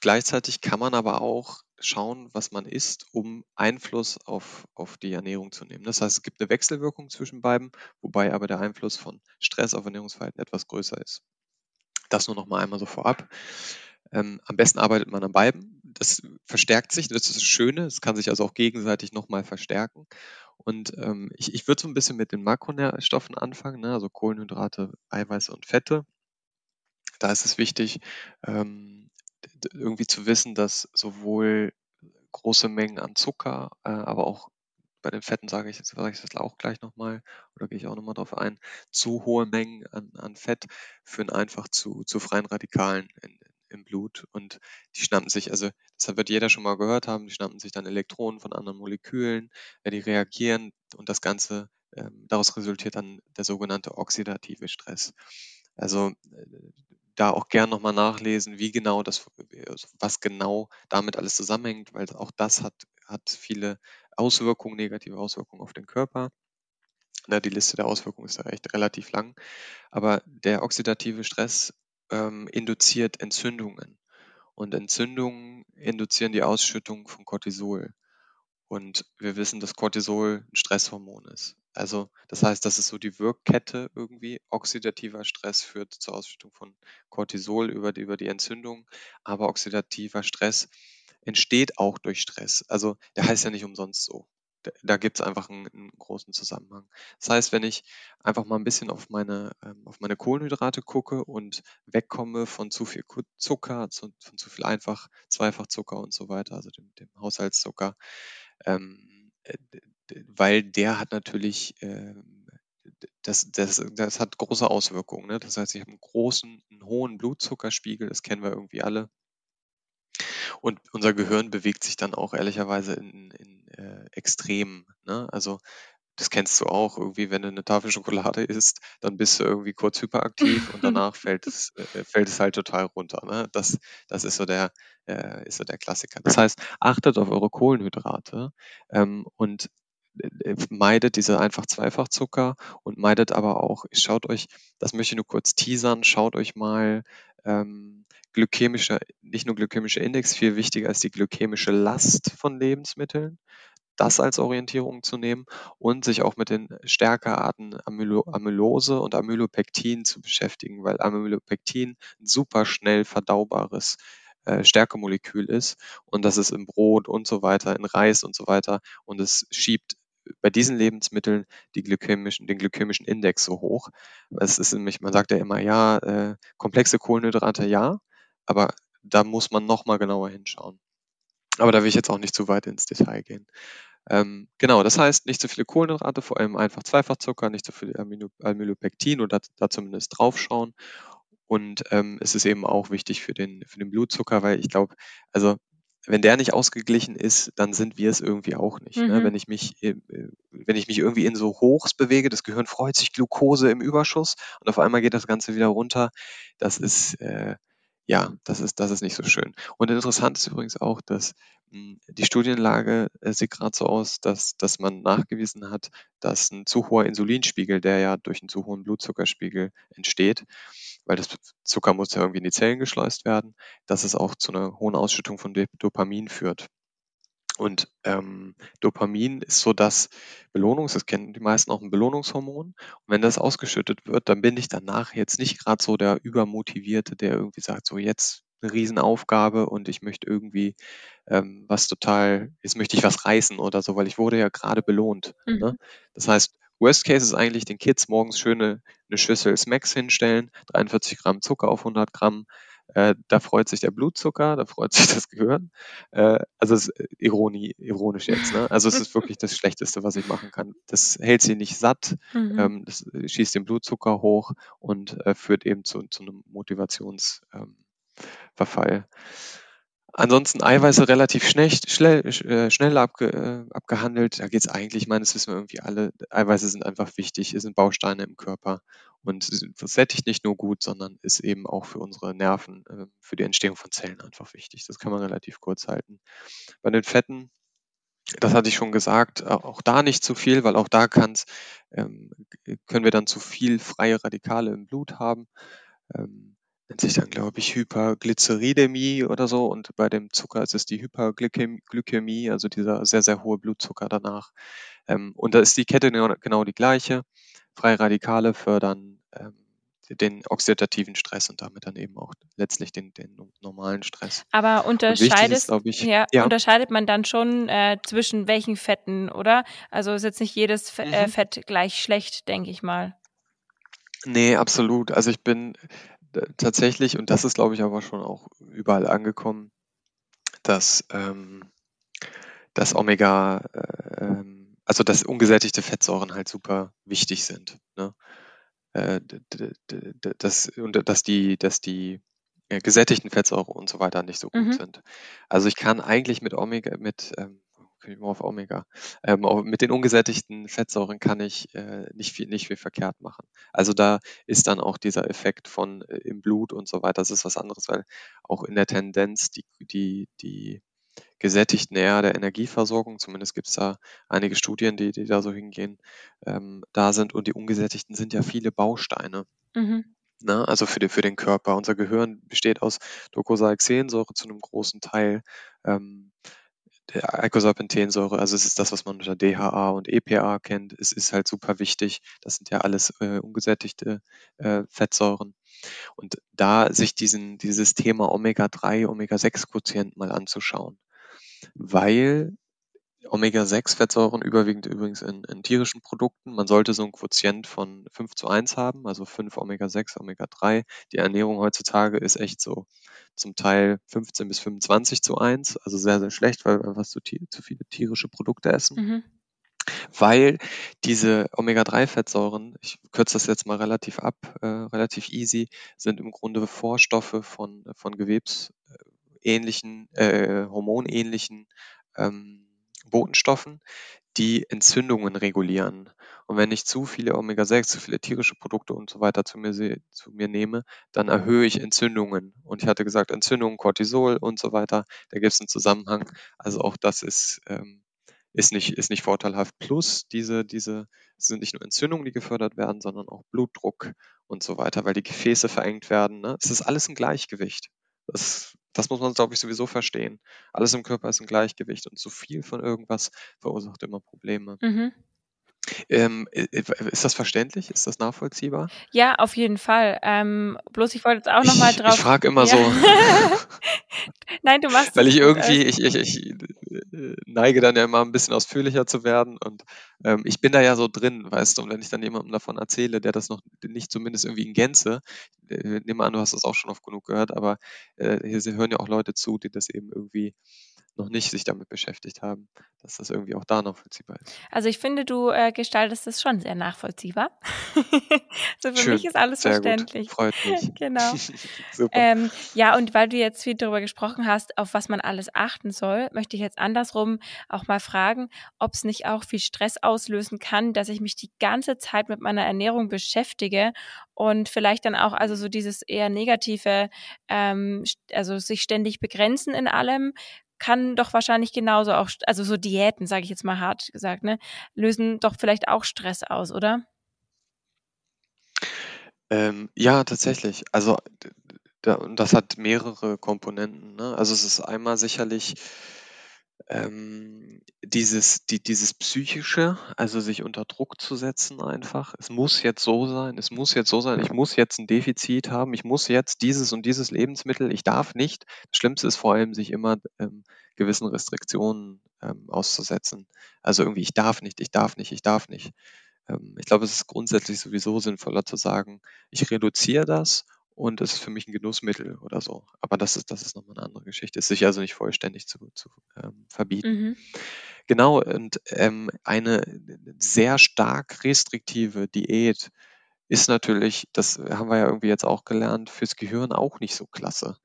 gleichzeitig kann man aber auch schauen, was man isst, um Einfluss auf, auf die Ernährung zu nehmen. Das heißt, es gibt eine Wechselwirkung zwischen beiden, wobei aber der Einfluss von Stress auf Ernährungsverhalten etwas größer ist. Das nur noch mal einmal so vorab. Ähm, am besten arbeitet man an beiden. Das verstärkt sich, das ist das Schöne. Es kann sich also auch gegenseitig nochmal verstärken. Und ähm, ich, ich würde so ein bisschen mit den Makronährstoffen anfangen, ne? also Kohlenhydrate, Eiweiße und Fette. Da ist es wichtig, ähm, irgendwie zu wissen, dass sowohl große Mengen an Zucker, äh, aber auch bei den Fetten sage ich, sage ich das auch gleich nochmal, oder gehe ich auch nochmal drauf ein, zu hohe Mengen an, an Fett führen einfach zu, zu freien Radikalen in, im Blut und die schnappen sich, also das wird jeder schon mal gehört haben, die schnappen sich dann Elektronen von anderen Molekülen, äh, die reagieren und das Ganze, ähm, daraus resultiert dann der sogenannte oxidative Stress. Also äh, da auch gern nochmal nachlesen, wie genau das, also was genau damit alles zusammenhängt, weil auch das hat, hat viele Auswirkungen, negative Auswirkungen auf den Körper. Na, die Liste der Auswirkungen ist da echt relativ lang. Aber der oxidative Stress ähm, induziert Entzündungen. Und Entzündungen induzieren die Ausschüttung von Cortisol. Und wir wissen, dass Cortisol ein Stresshormon ist. Also das heißt, das ist so die Wirkkette irgendwie. Oxidativer Stress führt zur Ausschüttung von Cortisol über die, über die Entzündung. Aber oxidativer Stress entsteht auch durch Stress. Also der heißt ja nicht umsonst so. Da, gibt es einfach einen, einen, großen Zusammenhang. Das heißt, wenn ich einfach mal ein bisschen auf meine, ähm, auf meine Kohlenhydrate gucke und wegkomme von zu viel Zucker, zu, von zu viel einfach Zweifachzucker und so weiter, also dem, dem Haushaltszucker, ähm, weil der hat natürlich, äh, das, das, das hat große Auswirkungen. Ne? Das heißt, ich habe einen großen, einen hohen Blutzuckerspiegel, das kennen wir irgendwie alle. Und unser Gehirn bewegt sich dann auch ehrlicherweise in, in äh, Extremen. Ne? Also das kennst du auch, irgendwie, wenn du eine Tafel Schokolade isst, dann bist du irgendwie kurz hyperaktiv und danach fällt es, äh, fällt es halt total runter. Ne? Das, das ist so der, äh, ist so der Klassiker. Das heißt, achtet auf eure Kohlenhydrate ähm, und äh, meidet diese einfach Zweifachzucker und meidet aber auch, schaut euch, das möchte ich nur kurz teasern, schaut euch mal ähm, glykämische, nicht nur glykämische Index, viel wichtiger ist die glykämische Last von Lebensmitteln das als Orientierung zu nehmen und sich auch mit den Stärkearten Amylo Amylose und Amylopektin zu beschäftigen, weil Amylopektin ein super schnell verdaubares äh, Stärkemolekül ist und das ist im Brot und so weiter, in Reis und so weiter und es schiebt bei diesen Lebensmitteln die glykämischen, den glykämischen Index so hoch. Es ist nämlich, man sagt ja immer, ja, äh, komplexe Kohlenhydrate ja, aber da muss man nochmal genauer hinschauen. Aber da will ich jetzt auch nicht zu weit ins Detail gehen. Ähm, genau, das heißt, nicht zu viele Kohlenhydrate, vor allem einfach Zweifachzucker, nicht zu viel Amylopektin oder da zumindest draufschauen. Und ähm, es ist eben auch wichtig für den, für den Blutzucker, weil ich glaube, also wenn der nicht ausgeglichen ist, dann sind wir es irgendwie auch nicht. Ne? Mhm. Wenn ich mich, äh, wenn ich mich irgendwie in so Hochs bewege, das Gehirn freut sich, Glucose im Überschuss und auf einmal geht das Ganze wieder runter. Das ist, äh, ja, das ist, das ist nicht so schön. Und interessant ist übrigens auch, dass mh, die Studienlage äh, sieht gerade so aus, dass, dass man nachgewiesen hat, dass ein zu hoher Insulinspiegel, der ja durch einen zu hohen Blutzuckerspiegel entsteht, weil das Zucker muss ja irgendwie in die Zellen geschleust werden, dass es auch zu einer hohen Ausschüttung von Dopamin führt. Und ähm, Dopamin ist so das Belohnungs, das kennen die meisten auch ein Belohnungshormon. Und wenn das ausgeschüttet wird, dann bin ich danach jetzt nicht gerade so der Übermotivierte, der irgendwie sagt, so jetzt eine Riesenaufgabe und ich möchte irgendwie ähm, was total, jetzt möchte ich was reißen oder so, weil ich wurde ja gerade belohnt. Mhm. Ne? Das heißt, Worst Case ist eigentlich den Kids morgens schöne eine Schüssel Smacks hinstellen, 43 Gramm Zucker auf 100 Gramm. Äh, da freut sich der Blutzucker, da freut sich das Gehirn. Äh, also es ist Ironie, ironisch jetzt. Ne? Also es ist wirklich das Schlechteste, was ich machen kann. Das hält sie nicht satt, Mhm. ähm, das schießt den Blutzucker hoch und äh, führt eben zu, zu einem Motivationsverfall. Ansonsten Eiweiße relativ schnell, schnell, äh, schnell abge, äh, abgehandelt. Da geht es eigentlich, ich meine, das wissen wir irgendwie alle, Eiweiße sind einfach wichtig, sind Bausteine im Körper und sättigt nicht nur gut, sondern ist eben auch für unsere Nerven, äh, für die Entstehung von Zellen einfach wichtig. Das kann man relativ kurz halten. Bei den Fetten, das hatte ich schon gesagt, auch da nicht zu viel, weil auch da kann's, ähm, können wir dann zu viel freie Radikale im Blut haben. Ähm, nennt sich dann, glaube ich, Hyperglyceridämie oder so. Und bei dem Zucker ist es die Hyperglykämie, also dieser sehr, sehr hohe Blutzucker danach. Ähm, und da ist die Kette genau, genau die gleiche. Freie Radikale fördern ähm, den oxidativen Stress und damit dann eben auch letztlich den, den normalen Stress. Aber unterscheidet, ich, ja, ja. unterscheidet man dann schon äh, zwischen welchen Fetten, oder? Also ist jetzt nicht jedes Fett, mhm. äh, Fett gleich schlecht, denke ich mal. Nee, absolut. Also ich bin tatsächlich, und das ist, glaube ich, aber schon auch überall angekommen, dass, ähm, dass Omega, äh, also dass ungesättigte Fettsäuren halt super wichtig sind. Ne? Äh, dass, und dass die, dass die äh, gesättigten Fettsäuren und so weiter nicht so gut mhm. sind. Also ich kann eigentlich mit Omega, mit ähm, mal auf Omega. Ähm, mit den ungesättigten Fettsäuren kann ich äh, nicht, viel, nicht viel verkehrt machen. Also da ist dann auch dieser Effekt von äh, im Blut und so weiter, das ist was anderes, weil auch in der Tendenz die, die, die gesättigten eher der Energieversorgung, zumindest gibt es da einige Studien, die, die da so hingehen, ähm, da sind und die ungesättigten sind ja viele Bausteine. Mhm. Ne? Also für, die, für den Körper. Unser Gehirn besteht aus Docosahexaensäure zu einem großen Teil. Ähm, Eicosapentaensäure, also es ist das, was man unter DHA und EPA kennt, es ist halt super wichtig. Das sind ja alles äh, ungesättigte äh, Fettsäuren. Und da sich diesen, dieses Thema Omega-3, Omega-6-Quotient mal anzuschauen, weil Omega-6-Fettsäuren überwiegend übrigens in, in, tierischen Produkten. Man sollte so ein Quotient von 5 zu 1 haben, also 5 Omega-6, Omega-3. Die Ernährung heutzutage ist echt so zum Teil 15 bis 25 zu 1, also sehr, sehr schlecht, weil wir einfach zu, zu viele tierische Produkte essen. Mhm. Weil diese Omega-3-Fettsäuren, ich kürze das jetzt mal relativ ab, äh, relativ easy, sind im Grunde Vorstoffe von, von gewebsähnlichen, äh, hormonähnlichen ähm, Botenstoffen, die Entzündungen regulieren. Und wenn ich zu viele Omega-6, zu viele tierische Produkte und so weiter zu mir, zu mir nehme, dann erhöhe ich Entzündungen. Und ich hatte gesagt, Entzündungen, Cortisol und so weiter, da gibt es einen Zusammenhang. Also auch das ist, ähm, ist, nicht, ist nicht vorteilhaft. Plus diese, diese sind nicht nur Entzündungen, die gefördert werden, sondern auch Blutdruck und so weiter, weil die Gefäße verengt werden. Ne? Es ist alles ein Gleichgewicht. Das, das muss man, glaube ich, sowieso verstehen. Alles im Körper ist ein Gleichgewicht und zu viel von irgendwas verursacht immer Probleme. Mhm. Ähm, ist das verständlich? Ist das nachvollziehbar? Ja, auf jeden Fall. Ähm, bloß ich wollte jetzt auch nochmal drauf. Ich frage immer ja. so. Nein, du machst Weil ich irgendwie, ich, ich, ich äh, neige dann ja immer ein bisschen ausführlicher zu werden und ähm, ich bin da ja so drin, weißt du, und wenn ich dann jemandem davon erzähle, der das noch nicht zumindest irgendwie in Gänze, äh, nehme an, du hast das auch schon oft genug gehört, aber äh, hier hören ja auch Leute zu, die das eben irgendwie noch nicht sich damit beschäftigt haben, dass das irgendwie auch da nachvollziehbar ist. Also ich finde, du äh, gestaltest es schon sehr nachvollziehbar. so für Schön, mich ist alles verständlich. Gut, freut mich. genau. Super. Ähm, ja, und weil du jetzt viel darüber gesprochen hast, auf was man alles achten soll, möchte ich jetzt andersrum auch mal fragen, ob es nicht auch viel Stress auslösen kann, dass ich mich die ganze Zeit mit meiner Ernährung beschäftige und vielleicht dann auch also so dieses eher negative, ähm, also sich ständig begrenzen in allem, kann doch wahrscheinlich genauso auch, also so Diäten, sage ich jetzt mal hart gesagt, ne, lösen doch vielleicht auch Stress aus, oder? Ähm, ja, tatsächlich. Also da, das hat mehrere Komponenten. Ne? Also es ist einmal sicherlich ähm, dieses, die, dieses Psychische, also sich unter Druck zu setzen einfach. Es muss jetzt so sein, es muss jetzt so sein, ich muss jetzt ein Defizit haben, ich muss jetzt dieses und dieses Lebensmittel, ich darf nicht. Das Schlimmste ist vor allem, sich immer ähm, gewissen Restriktionen ähm, auszusetzen. Also irgendwie, ich darf nicht, ich darf nicht, ich darf nicht. Ähm, ich glaube, es ist grundsätzlich sowieso sinnvoller zu sagen, ich reduziere das und es ist für mich ein Genussmittel oder so. Aber das ist, das ist nochmal eine andere Geschichte. Es ist sich also nicht vollständig zu, zu ähm, verbieten. Mhm. Genau, und ähm, eine sehr stark restriktive Diät ist natürlich, das haben wir ja irgendwie jetzt auch gelernt, fürs Gehirn auch nicht so klasse.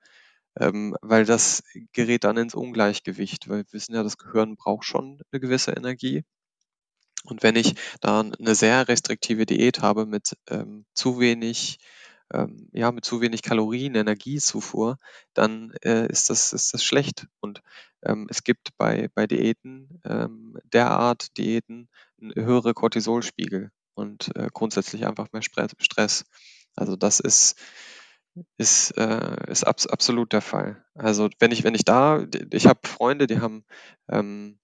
Ähm, weil das gerät dann ins Ungleichgewicht, weil wir wissen ja, das Gehirn braucht schon eine gewisse Energie. Und wenn ich da eine sehr restriktive Diät habe mit ähm, zu wenig ähm, ja, mit zu wenig Kalorien, Energiezufuhr, dann äh, ist, das, ist das schlecht. Und ähm, es gibt bei, bei Diäten, ähm, derart Diäten, höhere Cortisolspiegel und äh, grundsätzlich einfach mehr Stress. Also das ist, ist, äh, ist abs absolut der Fall. Also wenn ich, wenn ich da, ich habe Freunde, die haben ähm,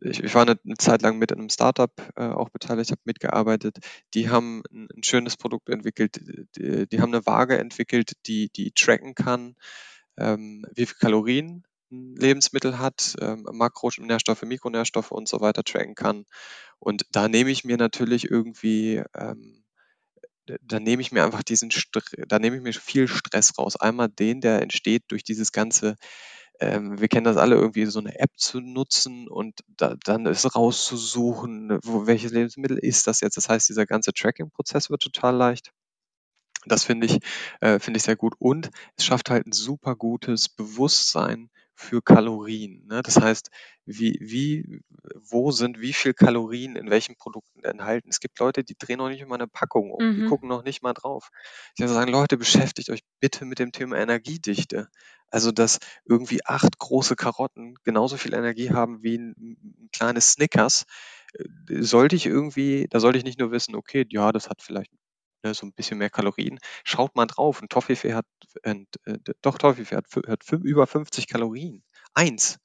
ich, ich war eine, eine, Zeit lang mit in einem Startup äh, auch beteiligt, habe mitgearbeitet. Die haben ein, ein schönes Produkt entwickelt. Die, die, haben eine Waage entwickelt, die, die tracken kann, ähm, wie viel Kalorien ein Lebensmittel hat, ähm, Makronährstoffe, Mikronährstoffe und so weiter tracken kann. Und da nehme ich mir natürlich irgendwie ähm, da nehme ich mir einfach diesen, da nehme ich mir viel Stress raus. Einmal den, der entsteht durch dieses ganze ähm, wir kennen das alle irgendwie, so eine App zu nutzen und da, dann ist rauszusuchen, wo, welches Lebensmittel ist das jetzt. Das heißt, dieser ganze Tracking-Prozess wird total leicht. Das finde ich, äh, finde ich sehr gut. Und es schafft halt ein super gutes Bewusstsein für Kalorien. Ne? Das heißt, wie, wie, wo sind wie viel Kalorien in welchen Produkten enthalten? Es gibt Leute, die drehen noch nicht immer eine Packung um, die Mhm. gucken noch nicht mal drauf. Ich würde sagen, Leute, beschäftigt euch bitte mit dem Thema Energiedichte. Also, dass irgendwie acht große Karotten genauso viel Energie haben wie ein, ein kleines Snickers, äh, sollte ich irgendwie, da sollte ich nicht nur wissen, okay, ja, das hat vielleicht ne, so ein bisschen mehr Kalorien. Schaut mal drauf, ein Toffifee hat, äh, doch Toffifee hat, hat über 50 Kalorien. Eins.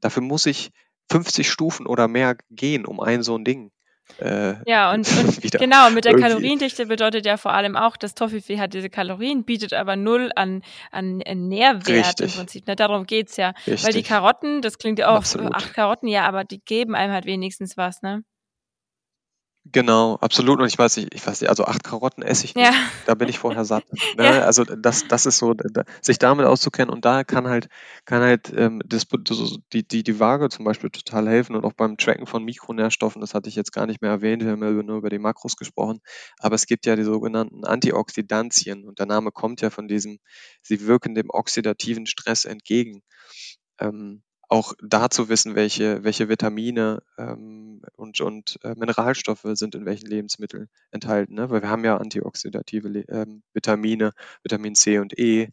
Dafür muss ich 50 Stufen oder mehr gehen, um ein so ein Ding äh, ja, und, und genau, mit der irgendwie. Kaloriendichte bedeutet ja vor allem auch, dass Toffifee hat diese Kalorien, bietet aber null an, an Nährwert Richtig. im Prinzip. Ne? Darum geht's ja. Richtig. Weil die Karotten, das klingt ja auch, Absolut. acht Karotten, ja, aber die geben einem halt wenigstens was, ne? Genau, absolut. Und ich weiß nicht, ich weiß nicht, also acht Karotten esse ich nicht. Ja. Da bin ich vorher satt. Ne? Ja. Also das, das ist so, da, sich damit auszukennen und da kann halt, kann halt ähm, das, die, die, die Waage zum Beispiel total helfen und auch beim Tracken von Mikronährstoffen, das hatte ich jetzt gar nicht mehr erwähnt, wir haben ja nur über die Makros gesprochen, aber es gibt ja die sogenannten Antioxidantien und der Name kommt ja von diesem, sie wirken dem oxidativen Stress entgegen. Ähm, auch da zu wissen, welche, welche Vitamine ähm, und, und äh, Mineralstoffe sind in welchen Lebensmitteln enthalten. Ne? Weil wir haben ja antioxidative ähm, Vitamine, Vitamin C und E,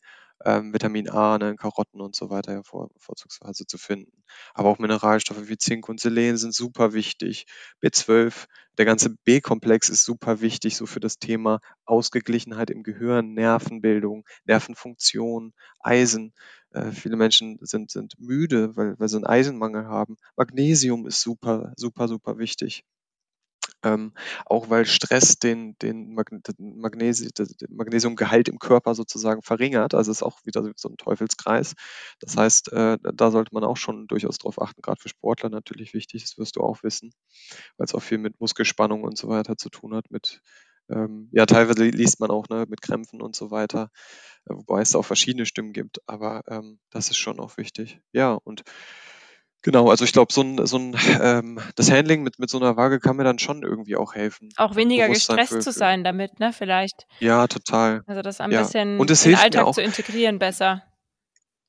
ähm, Vitamin A ne, in Karotten und so weiter ja vor, vorzugsweise zu finden. Aber auch Mineralstoffe wie Zink und Selen sind super wichtig. B12, der ganze B-Komplex ist super wichtig, so für das Thema Ausgeglichenheit im Gehirn, Nervenbildung, Nervenfunktion, Eisen. Äh, viele Menschen sind, sind müde, weil, weil sie einen Eisenmangel haben. Magnesium ist super, super, super wichtig. Ähm, auch weil Stress den, den, Magnesi den Magnesiumgehalt im Körper sozusagen verringert. Also ist auch wieder so ein Teufelskreis. Das heißt, äh, da sollte man auch schon durchaus drauf achten, gerade für Sportler natürlich wichtig, das wirst du auch wissen, weil es auch viel mit Muskelspannung und so weiter zu tun hat, mit ähm, ja, teilweise liest man auch ne, mit Krämpfen und so weiter, äh, wobei es auch verschiedene Stimmen gibt, aber ähm, das ist schon auch wichtig. Ja, und genau, also ich glaube, so ein, so ein ähm, das Handling mit, mit so einer Waage kann mir dann schon irgendwie auch helfen. Auch weniger gestresst für, zu sein damit, ne, vielleicht. Ja, total. Also das ein ja. bisschen und es in den Alltag auch, zu integrieren besser.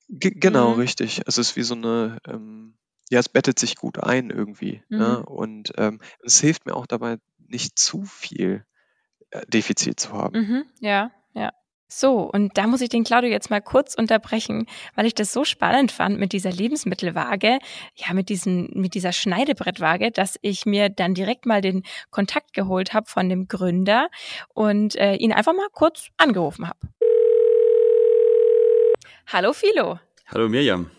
Ge genau, Mhm. richtig. Es ist wie so eine, ähm, ja, es bettet sich gut ein irgendwie, ne? Mhm. Und ähm, es hilft mir auch dabei, nicht zu viel Defizit zu haben. Mhm, ja, ja. So, und da muss ich den Claudio jetzt mal kurz unterbrechen, weil ich das so spannend fand mit dieser Lebensmittelwaage, ja, mit diesem, mit dieser Schneidebrettwaage, dass ich mir dann direkt mal den Kontakt geholt habe von dem Gründer und äh, ihn einfach mal kurz angerufen habe. Hallo Philo. Hallo Mirjam.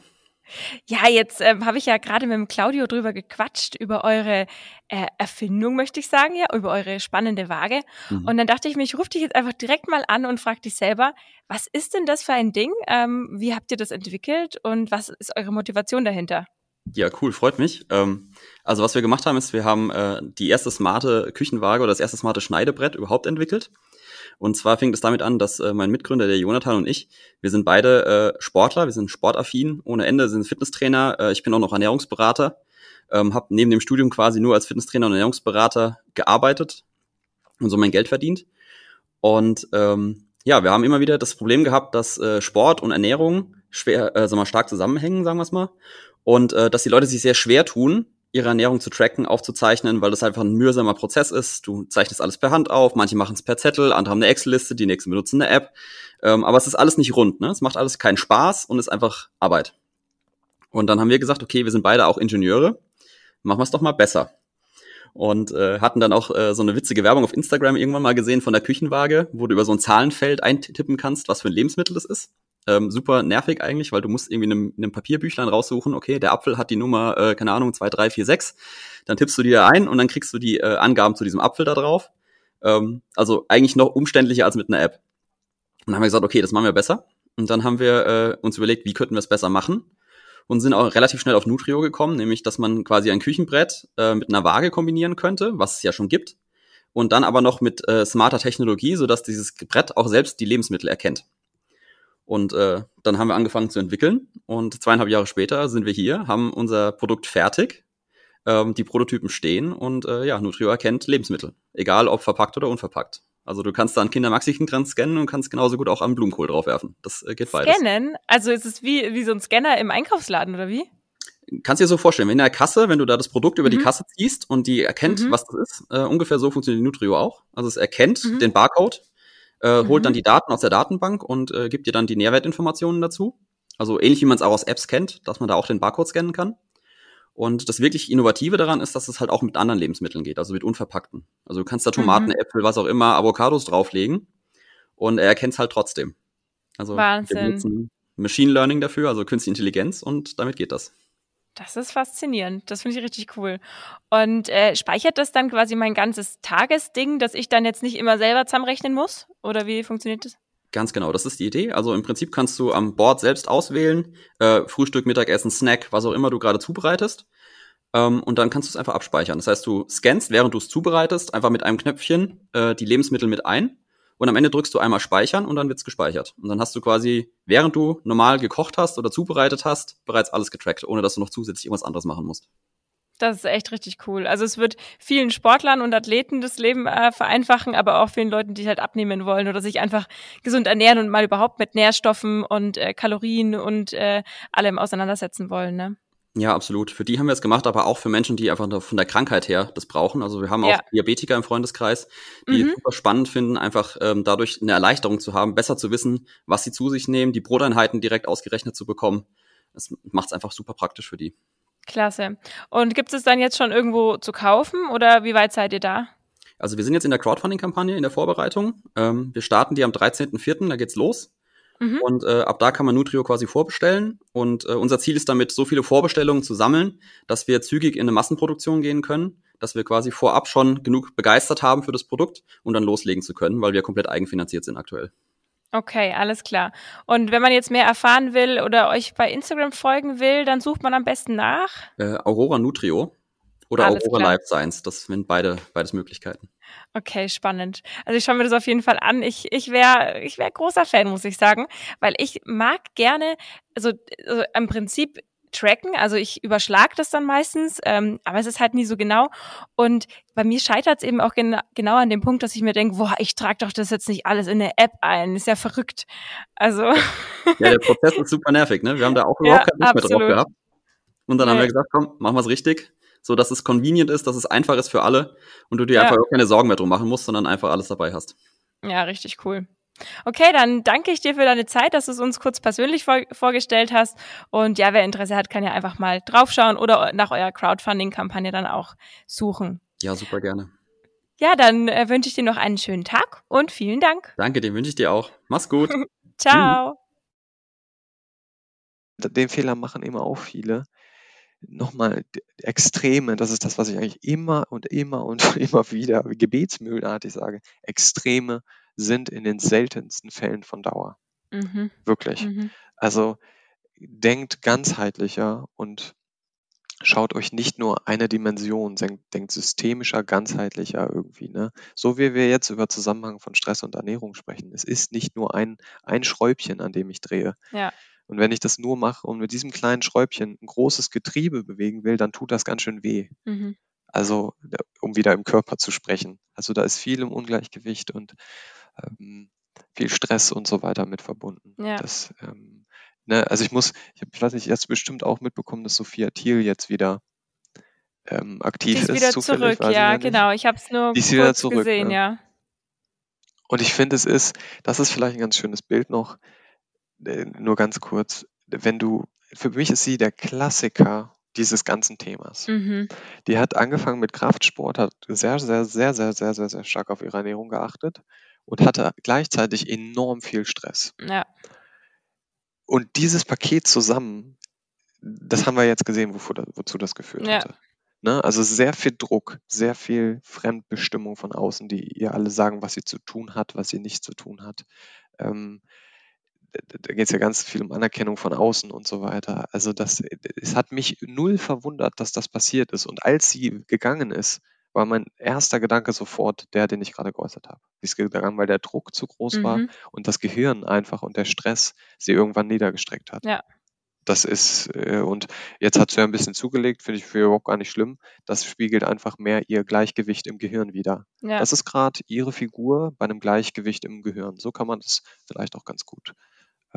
Ja, jetzt ähm, habe ich ja gerade mit dem Claudio drüber gequatscht, über eure äh, Erfindung, möchte ich sagen, ja, über eure spannende Waage. Mhm. Und dann dachte ich mir, ich rufe dich jetzt einfach direkt mal an und frage dich selber, was ist denn das für ein Ding? Ähm, wie habt ihr das entwickelt und was ist eure Motivation dahinter? Ja, cool, freut mich. Ähm, also was wir gemacht haben, ist, wir haben äh, die erste smarte Küchenwaage oder das erste smarte Schneidebrett überhaupt entwickelt. Und zwar fing es damit an, dass äh, mein Mitgründer, der Jonathan und ich, wir sind beide äh, Sportler, wir sind sportaffin ohne Ende, sind Fitnesstrainer. Äh, ich bin auch noch Ernährungsberater, ähm, habe neben dem Studium quasi nur als Fitnesstrainer und Ernährungsberater gearbeitet und so mein Geld verdient. Und ähm, ja, wir haben immer wieder das Problem gehabt, dass äh, Sport und Ernährung schwer, äh, sagen wir mal, stark zusammenhängen, sagen wir es mal. Und äh, dass die Leute sich sehr schwer tun, ihre Ernährung zu tracken, aufzuzeichnen, weil das einfach ein mühsamer Prozess ist. Du zeichnest alles per Hand auf, manche machen es per Zettel, andere haben eine Excel-Liste, die nächsten benutzen eine App. Ähm, aber es ist alles nicht rund, ne? Es macht alles keinen Spaß und ist einfach Arbeit. Und dann haben wir gesagt, okay, wir sind beide auch Ingenieure, machen wir es doch mal besser. Und äh, hatten dann auch äh, so eine witzige Werbung auf Instagram irgendwann mal gesehen von der Küchenwaage, wo du über so ein Zahlenfeld eintippen kannst, was für ein Lebensmittel das ist. Ähm, super nervig eigentlich, weil du musst irgendwie in einem, in einem Papierbüchlein raussuchen, okay, der Apfel hat die Nummer, äh, keine Ahnung, 2, 3, 4, 6. Dann tippst du die da ein und dann kriegst du die äh, Angaben zu diesem Apfel da drauf. Ähm, also eigentlich noch umständlicher als mit einer App. Und dann haben wir gesagt, okay, das machen wir besser. Und dann haben wir äh, uns überlegt, wie könnten wir es besser machen. Und sind auch relativ schnell auf Nutrio gekommen, nämlich, dass man quasi ein Küchenbrett äh, mit einer Waage kombinieren könnte, was es ja schon gibt. Und dann aber noch mit äh, smarter Technologie, sodass dieses Brett auch selbst die Lebensmittel erkennt. Und äh, dann haben wir angefangen zu entwickeln und zweieinhalb Jahre später sind wir hier, haben unser Produkt fertig, ähm, die Prototypen stehen und äh, ja, Nutrio erkennt Lebensmittel, egal ob verpackt oder unverpackt. Also du kannst da ein Kindermaxichen dran scannen und kannst genauso gut auch am Blumenkohl draufwerfen. Das äh, geht beides. Scannen? Also ist es wie, wie so ein Scanner im Einkaufsladen oder wie? Kannst dir so vorstellen, wenn in der Kasse, wenn du da das Produkt über die Mhm. Kasse ziehst und die erkennt, Mhm. was das ist, äh, ungefähr so funktioniert die Nutrio auch. Also es erkennt Mhm. den Barcode, äh, holt Mhm. dann die Daten aus der Datenbank und äh, gibt dir dann die Nährwertinformationen dazu. Also ähnlich wie man es auch aus Apps kennt, dass man da auch den Barcode scannen kann. Und das wirklich Innovative daran ist, dass es halt auch mit anderen Lebensmitteln geht, also mit unverpackten. Also du kannst da Tomaten, Mhm. Äpfel, was auch immer, Avocados drauflegen und er erkennt es halt trotzdem. Also Wahnsinn. Machine Learning dafür, also Künstliche Intelligenz und damit geht das. Das ist faszinierend. Das finde ich richtig cool. Und äh, speichert das dann quasi mein ganzes Tagesding, dass ich dann jetzt nicht immer selber zusammenrechnen muss? Oder wie funktioniert das? Ganz genau, das ist die Idee. Also im Prinzip kannst du am Board selbst auswählen, äh, Frühstück, Mittagessen, Snack, was auch immer du gerade zubereitest. Ähm, und dann kannst du es einfach abspeichern. Das heißt, du scannst, während du es zubereitest, einfach mit einem Knöpfchen äh, die Lebensmittel mit ein. Und am Ende drückst du einmal speichern und dann wird's gespeichert. Und dann hast du quasi, während du normal gekocht hast oder zubereitet hast, bereits alles getrackt, ohne dass du noch zusätzlich irgendwas anderes machen musst. Das ist echt richtig cool. Also es wird vielen Sportlern und Athleten das Leben äh, vereinfachen, aber auch vielen Leuten, die halt abnehmen wollen oder sich einfach gesund ernähren und mal überhaupt mit Nährstoffen und äh, Kalorien und äh, allem auseinandersetzen wollen. Ne? Ja, absolut. Für die haben wir es gemacht, aber auch für Menschen, die einfach von der Krankheit her das brauchen. Also wir haben Ja. auch Diabetiker im Freundeskreis, die Mhm. es super spannend finden, einfach ähm, dadurch eine Erleichterung zu haben, besser zu wissen, was sie zu sich nehmen, die Broteinheiten direkt ausgerechnet zu bekommen. Das macht es einfach super praktisch für die. Klasse. Und gibt es dann jetzt schon irgendwo zu kaufen oder wie weit seid ihr da? Also wir sind jetzt in der Crowdfunding-Kampagne in der Vorbereitung. Ähm, wir starten die am 13.04., da geht's los. Mhm. Und äh, ab da kann man Nutrio quasi vorbestellen. Und äh, unser Ziel ist damit, so viele Vorbestellungen zu sammeln, dass wir zügig in eine Massenproduktion gehen können, dass wir quasi vorab schon genug begeistert haben für das Produkt und dann loslegen zu können, weil wir komplett eigenfinanziert sind aktuell. Okay, alles klar. Und wenn man jetzt mehr erfahren will oder euch bei Instagram folgen will, dann sucht man am besten nach. Äh, Aurora Nutrio oder Alles Aurora klar. Life Science, das sind beide beides Möglichkeiten. Okay, spannend. Also ich schaue mir das auf jeden Fall an. Ich, ich wäre ich wär großer Fan, muss ich sagen, weil ich mag gerne, also, also im Prinzip tracken. Also ich überschlag das dann meistens, ähm, aber es ist halt nie so genau. Und bei mir scheitert es eben auch gena genau an dem Punkt, dass ich mir denke, boah, ich trage doch das jetzt nicht alles in eine App ein. Ist ja verrückt. Also. Ja, der Prozess ist super nervig, ne? Wir haben da auch überhaupt ja, keinen Lust mehr drauf gehabt. Und dann nee. haben wir gesagt, komm, machen wir es richtig. So dass es convenient ist, dass es einfach ist für alle und du dir ja. einfach auch keine Sorgen mehr drum machen musst, sondern einfach alles dabei hast. Ja, richtig cool. Okay, dann danke ich dir für deine Zeit, dass du es uns kurz persönlich vor vorgestellt hast. Und ja, wer Interesse hat, kann ja einfach mal draufschauen oder nach eurer Crowdfunding-Kampagne dann auch suchen. Ja, super gerne. Ja, dann äh, wünsche ich dir noch einen schönen Tag und vielen Dank. Danke, den wünsche ich dir auch. Mach's gut. Ciao. Den Fehler machen immer auch viele. Nochmal Extreme, das ist das, was ich eigentlich immer und immer und immer wieder gebetsmühlenartig sage. Extreme sind in den seltensten Fällen von Dauer. Mhm. Wirklich. Mhm. Also denkt ganzheitlicher und schaut euch nicht nur eine Dimension, denkt, denkt systemischer, ganzheitlicher irgendwie. Ne? So wie wir jetzt über Zusammenhang von Stress und Ernährung sprechen. Es ist nicht nur ein, ein Schräubchen, an dem ich drehe. Ja. Und wenn ich das nur mache und mit diesem kleinen Schräubchen ein großes Getriebe bewegen will, dann tut das ganz schön weh. Mhm. Also, um wieder im Körper zu sprechen. Also da ist viel im Ungleichgewicht und ähm, viel Stress und so weiter mit verbunden. Ja. Das, ähm, ne, also ich muss, ich, hab, ich weiß nicht, du bestimmt auch mitbekommen, dass Sophia Thiel jetzt wieder ähm, aktiv ist. Die ist wieder zurück, ja, genau. Ich habe es nur Die ist wieder zurück, gesehen, ne? ja. Und ich finde, es ist, das ist vielleicht ein ganz schönes Bild noch, nur ganz kurz, wenn du, für mich ist sie der Klassiker dieses ganzen Themas. Mhm. Die hat angefangen mit Kraftsport, hat sehr, sehr, sehr, sehr, sehr, sehr, sehr stark auf ihre Ernährung geachtet und hatte gleichzeitig enorm viel Stress. Ja. Und dieses Paket zusammen, das haben wir jetzt gesehen, wofür, wozu das geführt ja. hatte. Ne? Also sehr viel Druck, sehr viel Fremdbestimmung von außen, die ihr alle sagen, was sie zu tun hat, was sie nicht zu tun hat. Ähm, da geht es ja ganz viel um Anerkennung von außen und so weiter. Also das, es hat mich null verwundert, dass das passiert ist. Und als sie gegangen ist, war mein erster Gedanke sofort der, den ich gerade geäußert habe. Sie ist gegangen, weil der Druck zu groß mhm. war und das Gehirn einfach und der Stress sie irgendwann niedergestreckt hat. Ja. Das ist, äh, und jetzt hat sie ja ein bisschen zugelegt, finde ich für überhaupt gar nicht schlimm. Das spiegelt einfach mehr ihr Gleichgewicht im Gehirn wieder. Ja. Das ist gerade ihre Figur bei einem Gleichgewicht im Gehirn. So kann man das vielleicht auch ganz gut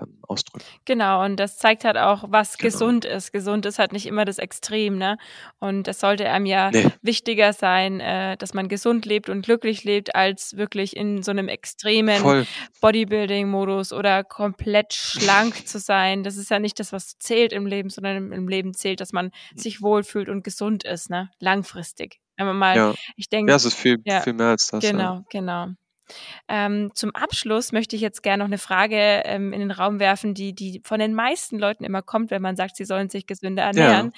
ähm, ausdrücken. Genau, und das zeigt halt auch, was genau. gesund ist. Gesund ist halt nicht immer das Extrem, ne? Und es sollte einem ja nee. wichtiger sein, äh, dass man gesund lebt und glücklich lebt, als wirklich in so einem extremen Bodybuilding-Modus oder komplett schlank zu sein. Das ist ja nicht das, was zählt im Leben, sondern im, im Leben zählt, dass man hm. sich wohlfühlt und gesund ist, ne? Langfristig. Wenn man mal, ja. ich denke. Ja, es ist viel, ja, viel mehr als das. Genau, ja. genau. Ähm, zum Abschluss möchte ich jetzt gerne noch eine Frage ähm, in den Raum werfen, die, die von den meisten Leuten immer kommt, wenn man sagt, sie sollen sich gesünder ernähren.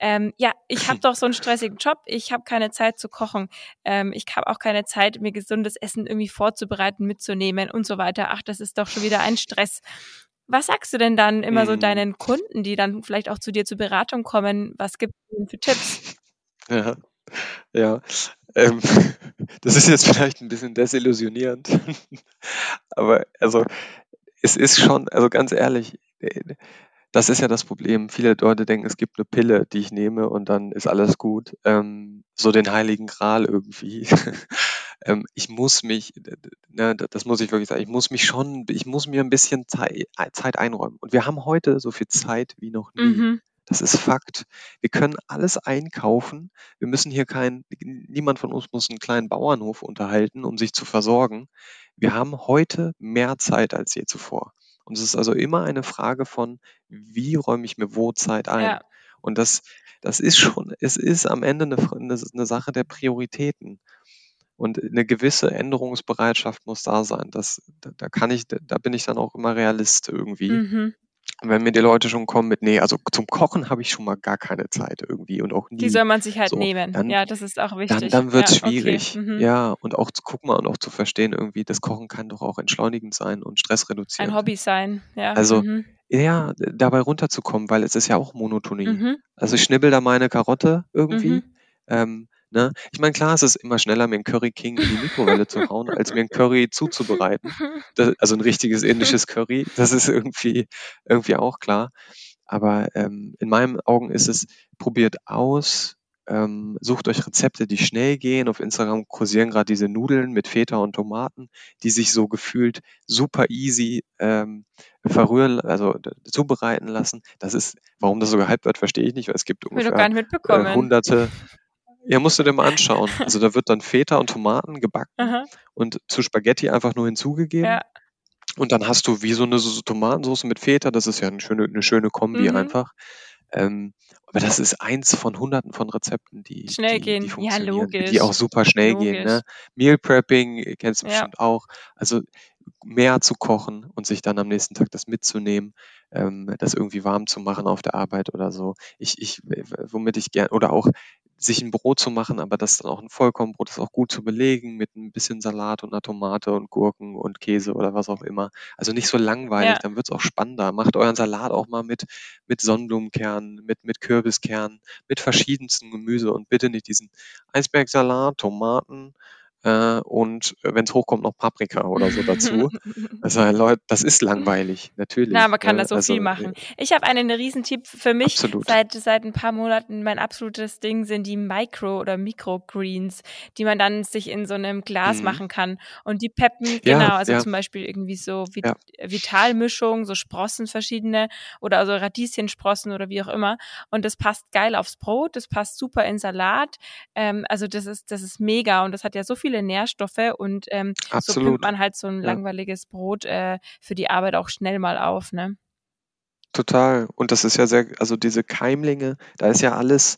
Ja, ähm, ja ich habe doch so einen stressigen Job, ich habe keine Zeit zu kochen, ähm, ich habe auch keine Zeit, mir gesundes Essen irgendwie vorzubereiten, mitzunehmen und so weiter. Ach, das ist doch schon wieder ein Stress. Was sagst du denn dann immer so mhm. deinen Kunden, die dann vielleicht auch zu dir zur Beratung kommen? Was gibt es denn für Tipps? Ja, ja. Ähm, das ist jetzt vielleicht ein bisschen desillusionierend, aber also es ist schon, also ganz ehrlich, äh, das ist ja das Problem. Viele Leute denken, es gibt eine Pille, die ich nehme und dann ist alles gut. Ähm, so den heiligen Gral irgendwie. ähm, ich muss mich, ne, das muss ich wirklich sagen, ich muss mich schon, ich muss mir ein bisschen Zeit, einräumen. Und wir haben heute so viel Zeit wie noch nie. Mhm. Das ist Fakt. Wir können alles einkaufen. Wir müssen hier kein, niemand von uns muss einen kleinen Bauernhof unterhalten, um sich zu versorgen. Wir haben heute mehr Zeit als je zuvor. Und es ist also immer eine Frage von, wie räume ich mir wo Zeit ein? Ja. Und das, das ist schon, es ist am Ende eine, eine, Sache der Prioritäten. Und eine gewisse Änderungsbereitschaft muss da sein. Das, da, da kann ich, da bin ich dann auch immer Realist irgendwie. Mhm wenn mir die Leute schon kommen mit, nee, also zum Kochen habe ich schon mal gar keine Zeit irgendwie und auch nie. Die soll man sich halt so, nehmen. Dann, ja, das ist auch wichtig. Dann, dann wird es ja, schwierig. Okay. Mhm. Ja, und auch zu gucken und auch zu verstehen irgendwie, das Kochen kann doch auch entschlaunigend sein und Stress reduzieren. Ein Hobby sein, ja. Also, mhm. ja, dabei runterzukommen, weil es ist ja auch Monotonie. Mhm. Also ich schnibbel da meine Karotte irgendwie. Mhm. Ähm, Ne? Ich meine, klar, es ist immer schneller, mir einen Curry King in die Mikrowelle zu hauen, als mir ein Curry zuzubereiten. Das, also ein richtiges indisches Curry, das ist irgendwie, irgendwie auch klar. Aber ähm, in meinen Augen ist es, probiert aus, ähm, sucht euch Rezepte, die schnell gehen. Auf Instagram kursieren gerade diese Nudeln mit Feta und Tomaten, die sich so gefühlt super easy ähm, verrühren, also zubereiten lassen. Das ist, warum das so gehypt wird, verstehe ich nicht, weil es gibt ungefähr äh, hunderte. Ja, musst du dir mal anschauen. Also da wird dann Feta und Tomaten gebacken Aha. und zu Spaghetti einfach nur hinzugegeben. Ja. Und dann hast du wie so eine Tomatensauce mit Feta, das ist ja eine schöne, eine schöne Kombi mhm. einfach. Ähm, aber das ist eins von hunderten von Rezepten, die schnell die, gehen. Die ja, logisch. Die auch super schnell logisch. gehen. Ne? Meal Prepping kennst du ja. bestimmt auch. Also mehr zu kochen und sich dann am nächsten Tag das mitzunehmen, ähm, das irgendwie warm zu machen auf der Arbeit oder so. Ich, ich, womit ich gerne, oder auch sich ein Brot zu machen, aber das dann auch ein Vollkornbrot ist auch gut zu belegen mit ein bisschen Salat und einer Tomate und Gurken und Käse oder was auch immer. Also nicht so langweilig, ja. dann wird's auch spannender. Macht euren Salat auch mal mit, mit Sonnenblumenkernen, mit, mit Kürbiskernen, mit verschiedensten Gemüse und bitte nicht diesen Eisbergsalat, Tomaten, äh, und wenn es hochkommt, noch Paprika oder so dazu. also Leute, das ist langweilig, natürlich. Na, man kann ne? da so also, viel machen. Ich habe einen Riesentipp für mich absolut. seit seit ein paar Monaten. Mein absolutes Ding sind die Micro- oder Microgreens, die man dann sich in so einem Glas mhm. machen kann. Und die peppen, ja, genau, also ja. zum Beispiel irgendwie so Vit ja. Vitalmischung, so Sprossen verschiedene oder also Radieschensprossen oder wie auch immer. Und das passt geil aufs Brot, das passt super in Salat. Ähm, also das ist, das ist mega und das hat ja so viele viele Nährstoffe und ähm, so pimmt man halt so ein ja. langweiliges Brot äh, für die Arbeit auch schnell mal auf, ne? Total. Und das ist ja sehr, also diese Keimlinge, da ist ja alles,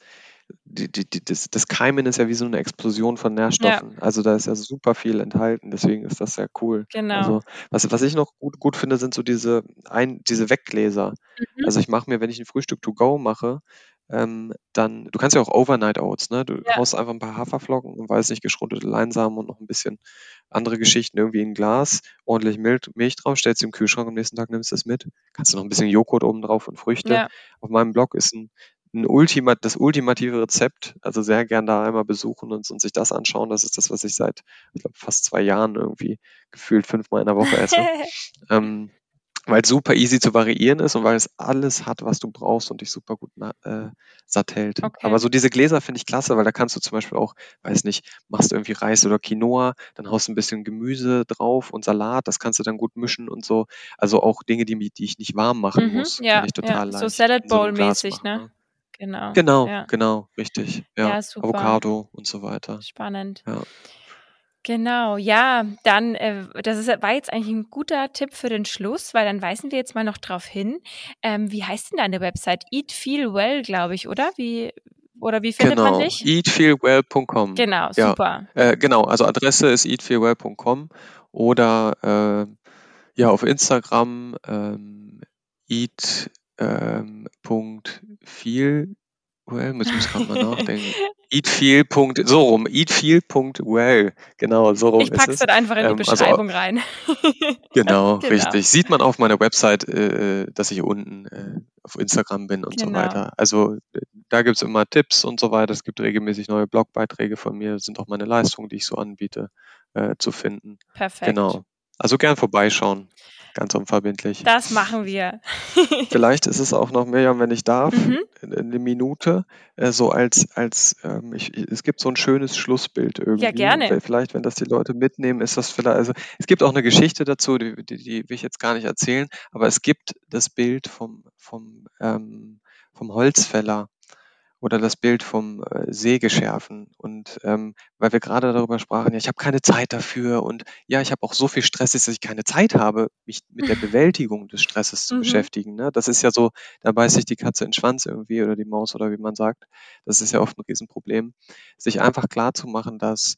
die, die, die, das, das Keimen ist ja wie so eine Explosion von Nährstoffen. Ja. Also da ist ja super viel enthalten, deswegen ist das sehr cool. Genau. Also was, was ich noch gut, gut finde, sind so diese, ein, diese Weggläser. Mhm. Also ich mache mir, wenn ich ein Frühstück to go mache, ähm, dann, du kannst ja auch Overnight Oats, ne? Du ja. haust einfach ein paar Haferflocken und weiß nicht, geschruntete Leinsamen und noch ein bisschen andere Geschichten irgendwie in ein Glas, ordentlich Milch, Milch drauf, stellst du im Kühlschrank, am nächsten Tag nimmst du es mit. Kannst du noch ein bisschen Joghurt oben drauf und Früchte. Ja. Auf meinem Blog ist ein, ein Ultima, das ultimative Rezept, also sehr gern da einmal besuchen und, und sich das anschauen. Das ist das, was ich seit, ich glaube, fast zwei Jahren irgendwie gefühlt fünfmal in der Woche esse. ähm, weil es super easy zu variieren ist und weil es alles hat, was du brauchst und dich super gut äh, satt hält. Okay. Aber so diese Gläser finde ich klasse, weil da kannst du zum Beispiel auch, weiß nicht, machst du irgendwie Reis oder Quinoa, dann haust du ein bisschen Gemüse drauf und Salat, das kannst du dann gut mischen und so. Also auch Dinge, die, die ich nicht warm machen mhm, muss, ja, finde ich total ja. So Salad Bowl mäßig, ne? ne? Genau. Genau, ja. genau, richtig. Ja, ja super. Avocado und so weiter. Spannend. Ja. Genau, ja, dann, äh, das ist, war jetzt eigentlich ein guter Tipp für den Schluss, weil dann weisen wir jetzt mal noch drauf hin. Ähm, wie heißt denn deine Website? Eat Feel Well, glaube ich, oder? Wie, oder wie findet genau. man dich? eatfeelwell.com. Genau, super. Ja, äh, genau, also Adresse ist eatfeelwell.com oder äh, ja auf Instagram ähm, eat ähm, Well, muss ich gerade mal nachdenken. Eatfeel. So rum, eatfeel.well. Genau, so rum ich pack's ist es. einfach in die ähm, also Beschreibung also, rein. genau, genau, richtig. Sieht man auf meiner Website, äh, dass ich unten äh, auf Instagram bin und genau. so weiter. Also da gibt's immer Tipps und so weiter. Es gibt regelmäßig neue Blogbeiträge von mir. Das sind auch meine Leistungen, die ich so anbiete, äh, zu finden. Perfekt. Genau. Also gern vorbeischauen. Ganz unverbindlich. Das machen wir. Vielleicht ist es auch noch, Miriam, wenn ich darf, mhm. eine Minute, äh, so als, als ähm, ich, es gibt so ein schönes Schlussbild irgendwie. Ja, gerne. Vielleicht, wenn das die Leute mitnehmen, ist das vielleicht, also es gibt auch eine Geschichte dazu, die, die, die will ich jetzt gar nicht erzählen, aber es gibt das Bild vom, vom, ähm, vom Holzfäller oder das Bild vom äh, Sägeschärfen. Und ähm, weil wir gerade darüber sprachen, ja, ich habe keine Zeit dafür und ja, ich habe auch so viel Stress, dass ich keine Zeit habe, mich mit der Bewältigung des Stresses zu mhm. beschäftigen. Ne? Das ist ja so, da beißt sich die Katze in den Schwanz irgendwie oder die Maus oder wie man sagt. Das ist ja oft ein Riesenproblem. Sich einfach klar zu machen, dass,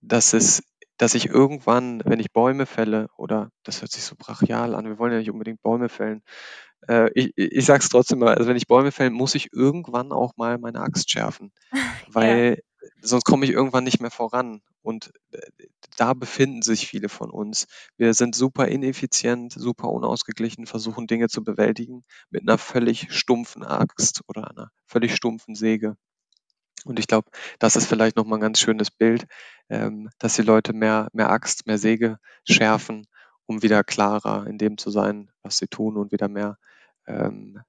dass es dass ich irgendwann, wenn ich Bäume fälle, oder das hört sich so brachial an, wir wollen ja nicht unbedingt Bäume fällen, äh, ich, ich sage es trotzdem mal, also wenn ich Bäume fälle, muss ich irgendwann auch mal meine Axt schärfen, weil ja. sonst komme ich irgendwann nicht mehr voran. Und äh, da befinden sich viele von uns. Wir sind super ineffizient, super unausgeglichen, versuchen Dinge zu bewältigen mit einer völlig stumpfen Axt oder einer völlig stumpfen Säge. Und ich glaube, das ist vielleicht nochmal ein ganz schönes Bild, ähm, dass die Leute mehr, mehr Axt, mehr Säge schärfen, um wieder klarer in dem zu sein, was sie tun und wieder mehr ähm,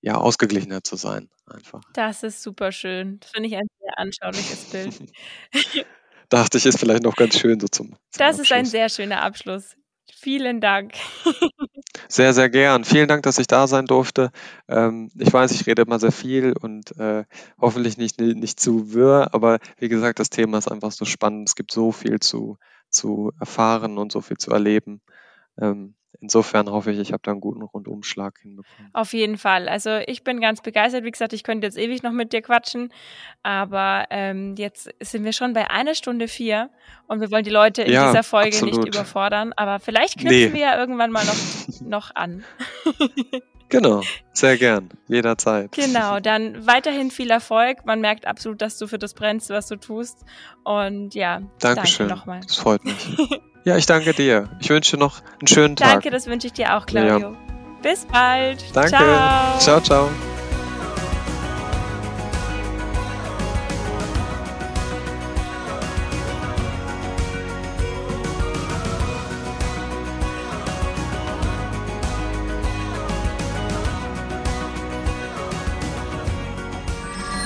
ja, ausgeglichener zu sein. Einfach. Das ist super schön. Das finde ich ein sehr anschauliches Bild. Dachte ich, ist vielleicht noch ganz schön so zum. zum das Abschluss. ist ein sehr schöner Abschluss. Vielen Dank. Sehr, sehr gern. Vielen Dank, dass ich da sein durfte. Ähm, ich weiß, ich rede immer sehr viel und äh, hoffentlich nicht, nicht zu wirr, aber wie gesagt, das Thema ist einfach so spannend. Es gibt so viel zu, zu erfahren und so viel zu erleben. Ähm, insofern hoffe ich, ich habe da einen guten Rundumschlag hinbekommen. Auf jeden Fall. Also ich bin ganz begeistert. Wie gesagt, ich könnte jetzt ewig noch mit dir quatschen, aber ähm, jetzt sind wir schon bei einer Stunde vier und wir wollen die Leute in Ja, dieser Folge absolut. nicht überfordern. Aber vielleicht knüpfen Nee. wir ja irgendwann mal noch, noch an. Genau, sehr gern, jederzeit. Genau, dann weiterhin viel Erfolg. Man merkt absolut, dass du für das brennst, was du tust. Und ja, Dankeschön. danke nochmal. Das freut mich. Ja, ich danke dir. Ich wünsche dir noch einen schönen Tag. Danke, das wünsche ich dir auch, Claudio. Bis bald. Danke. Ciao. ciao. ciao.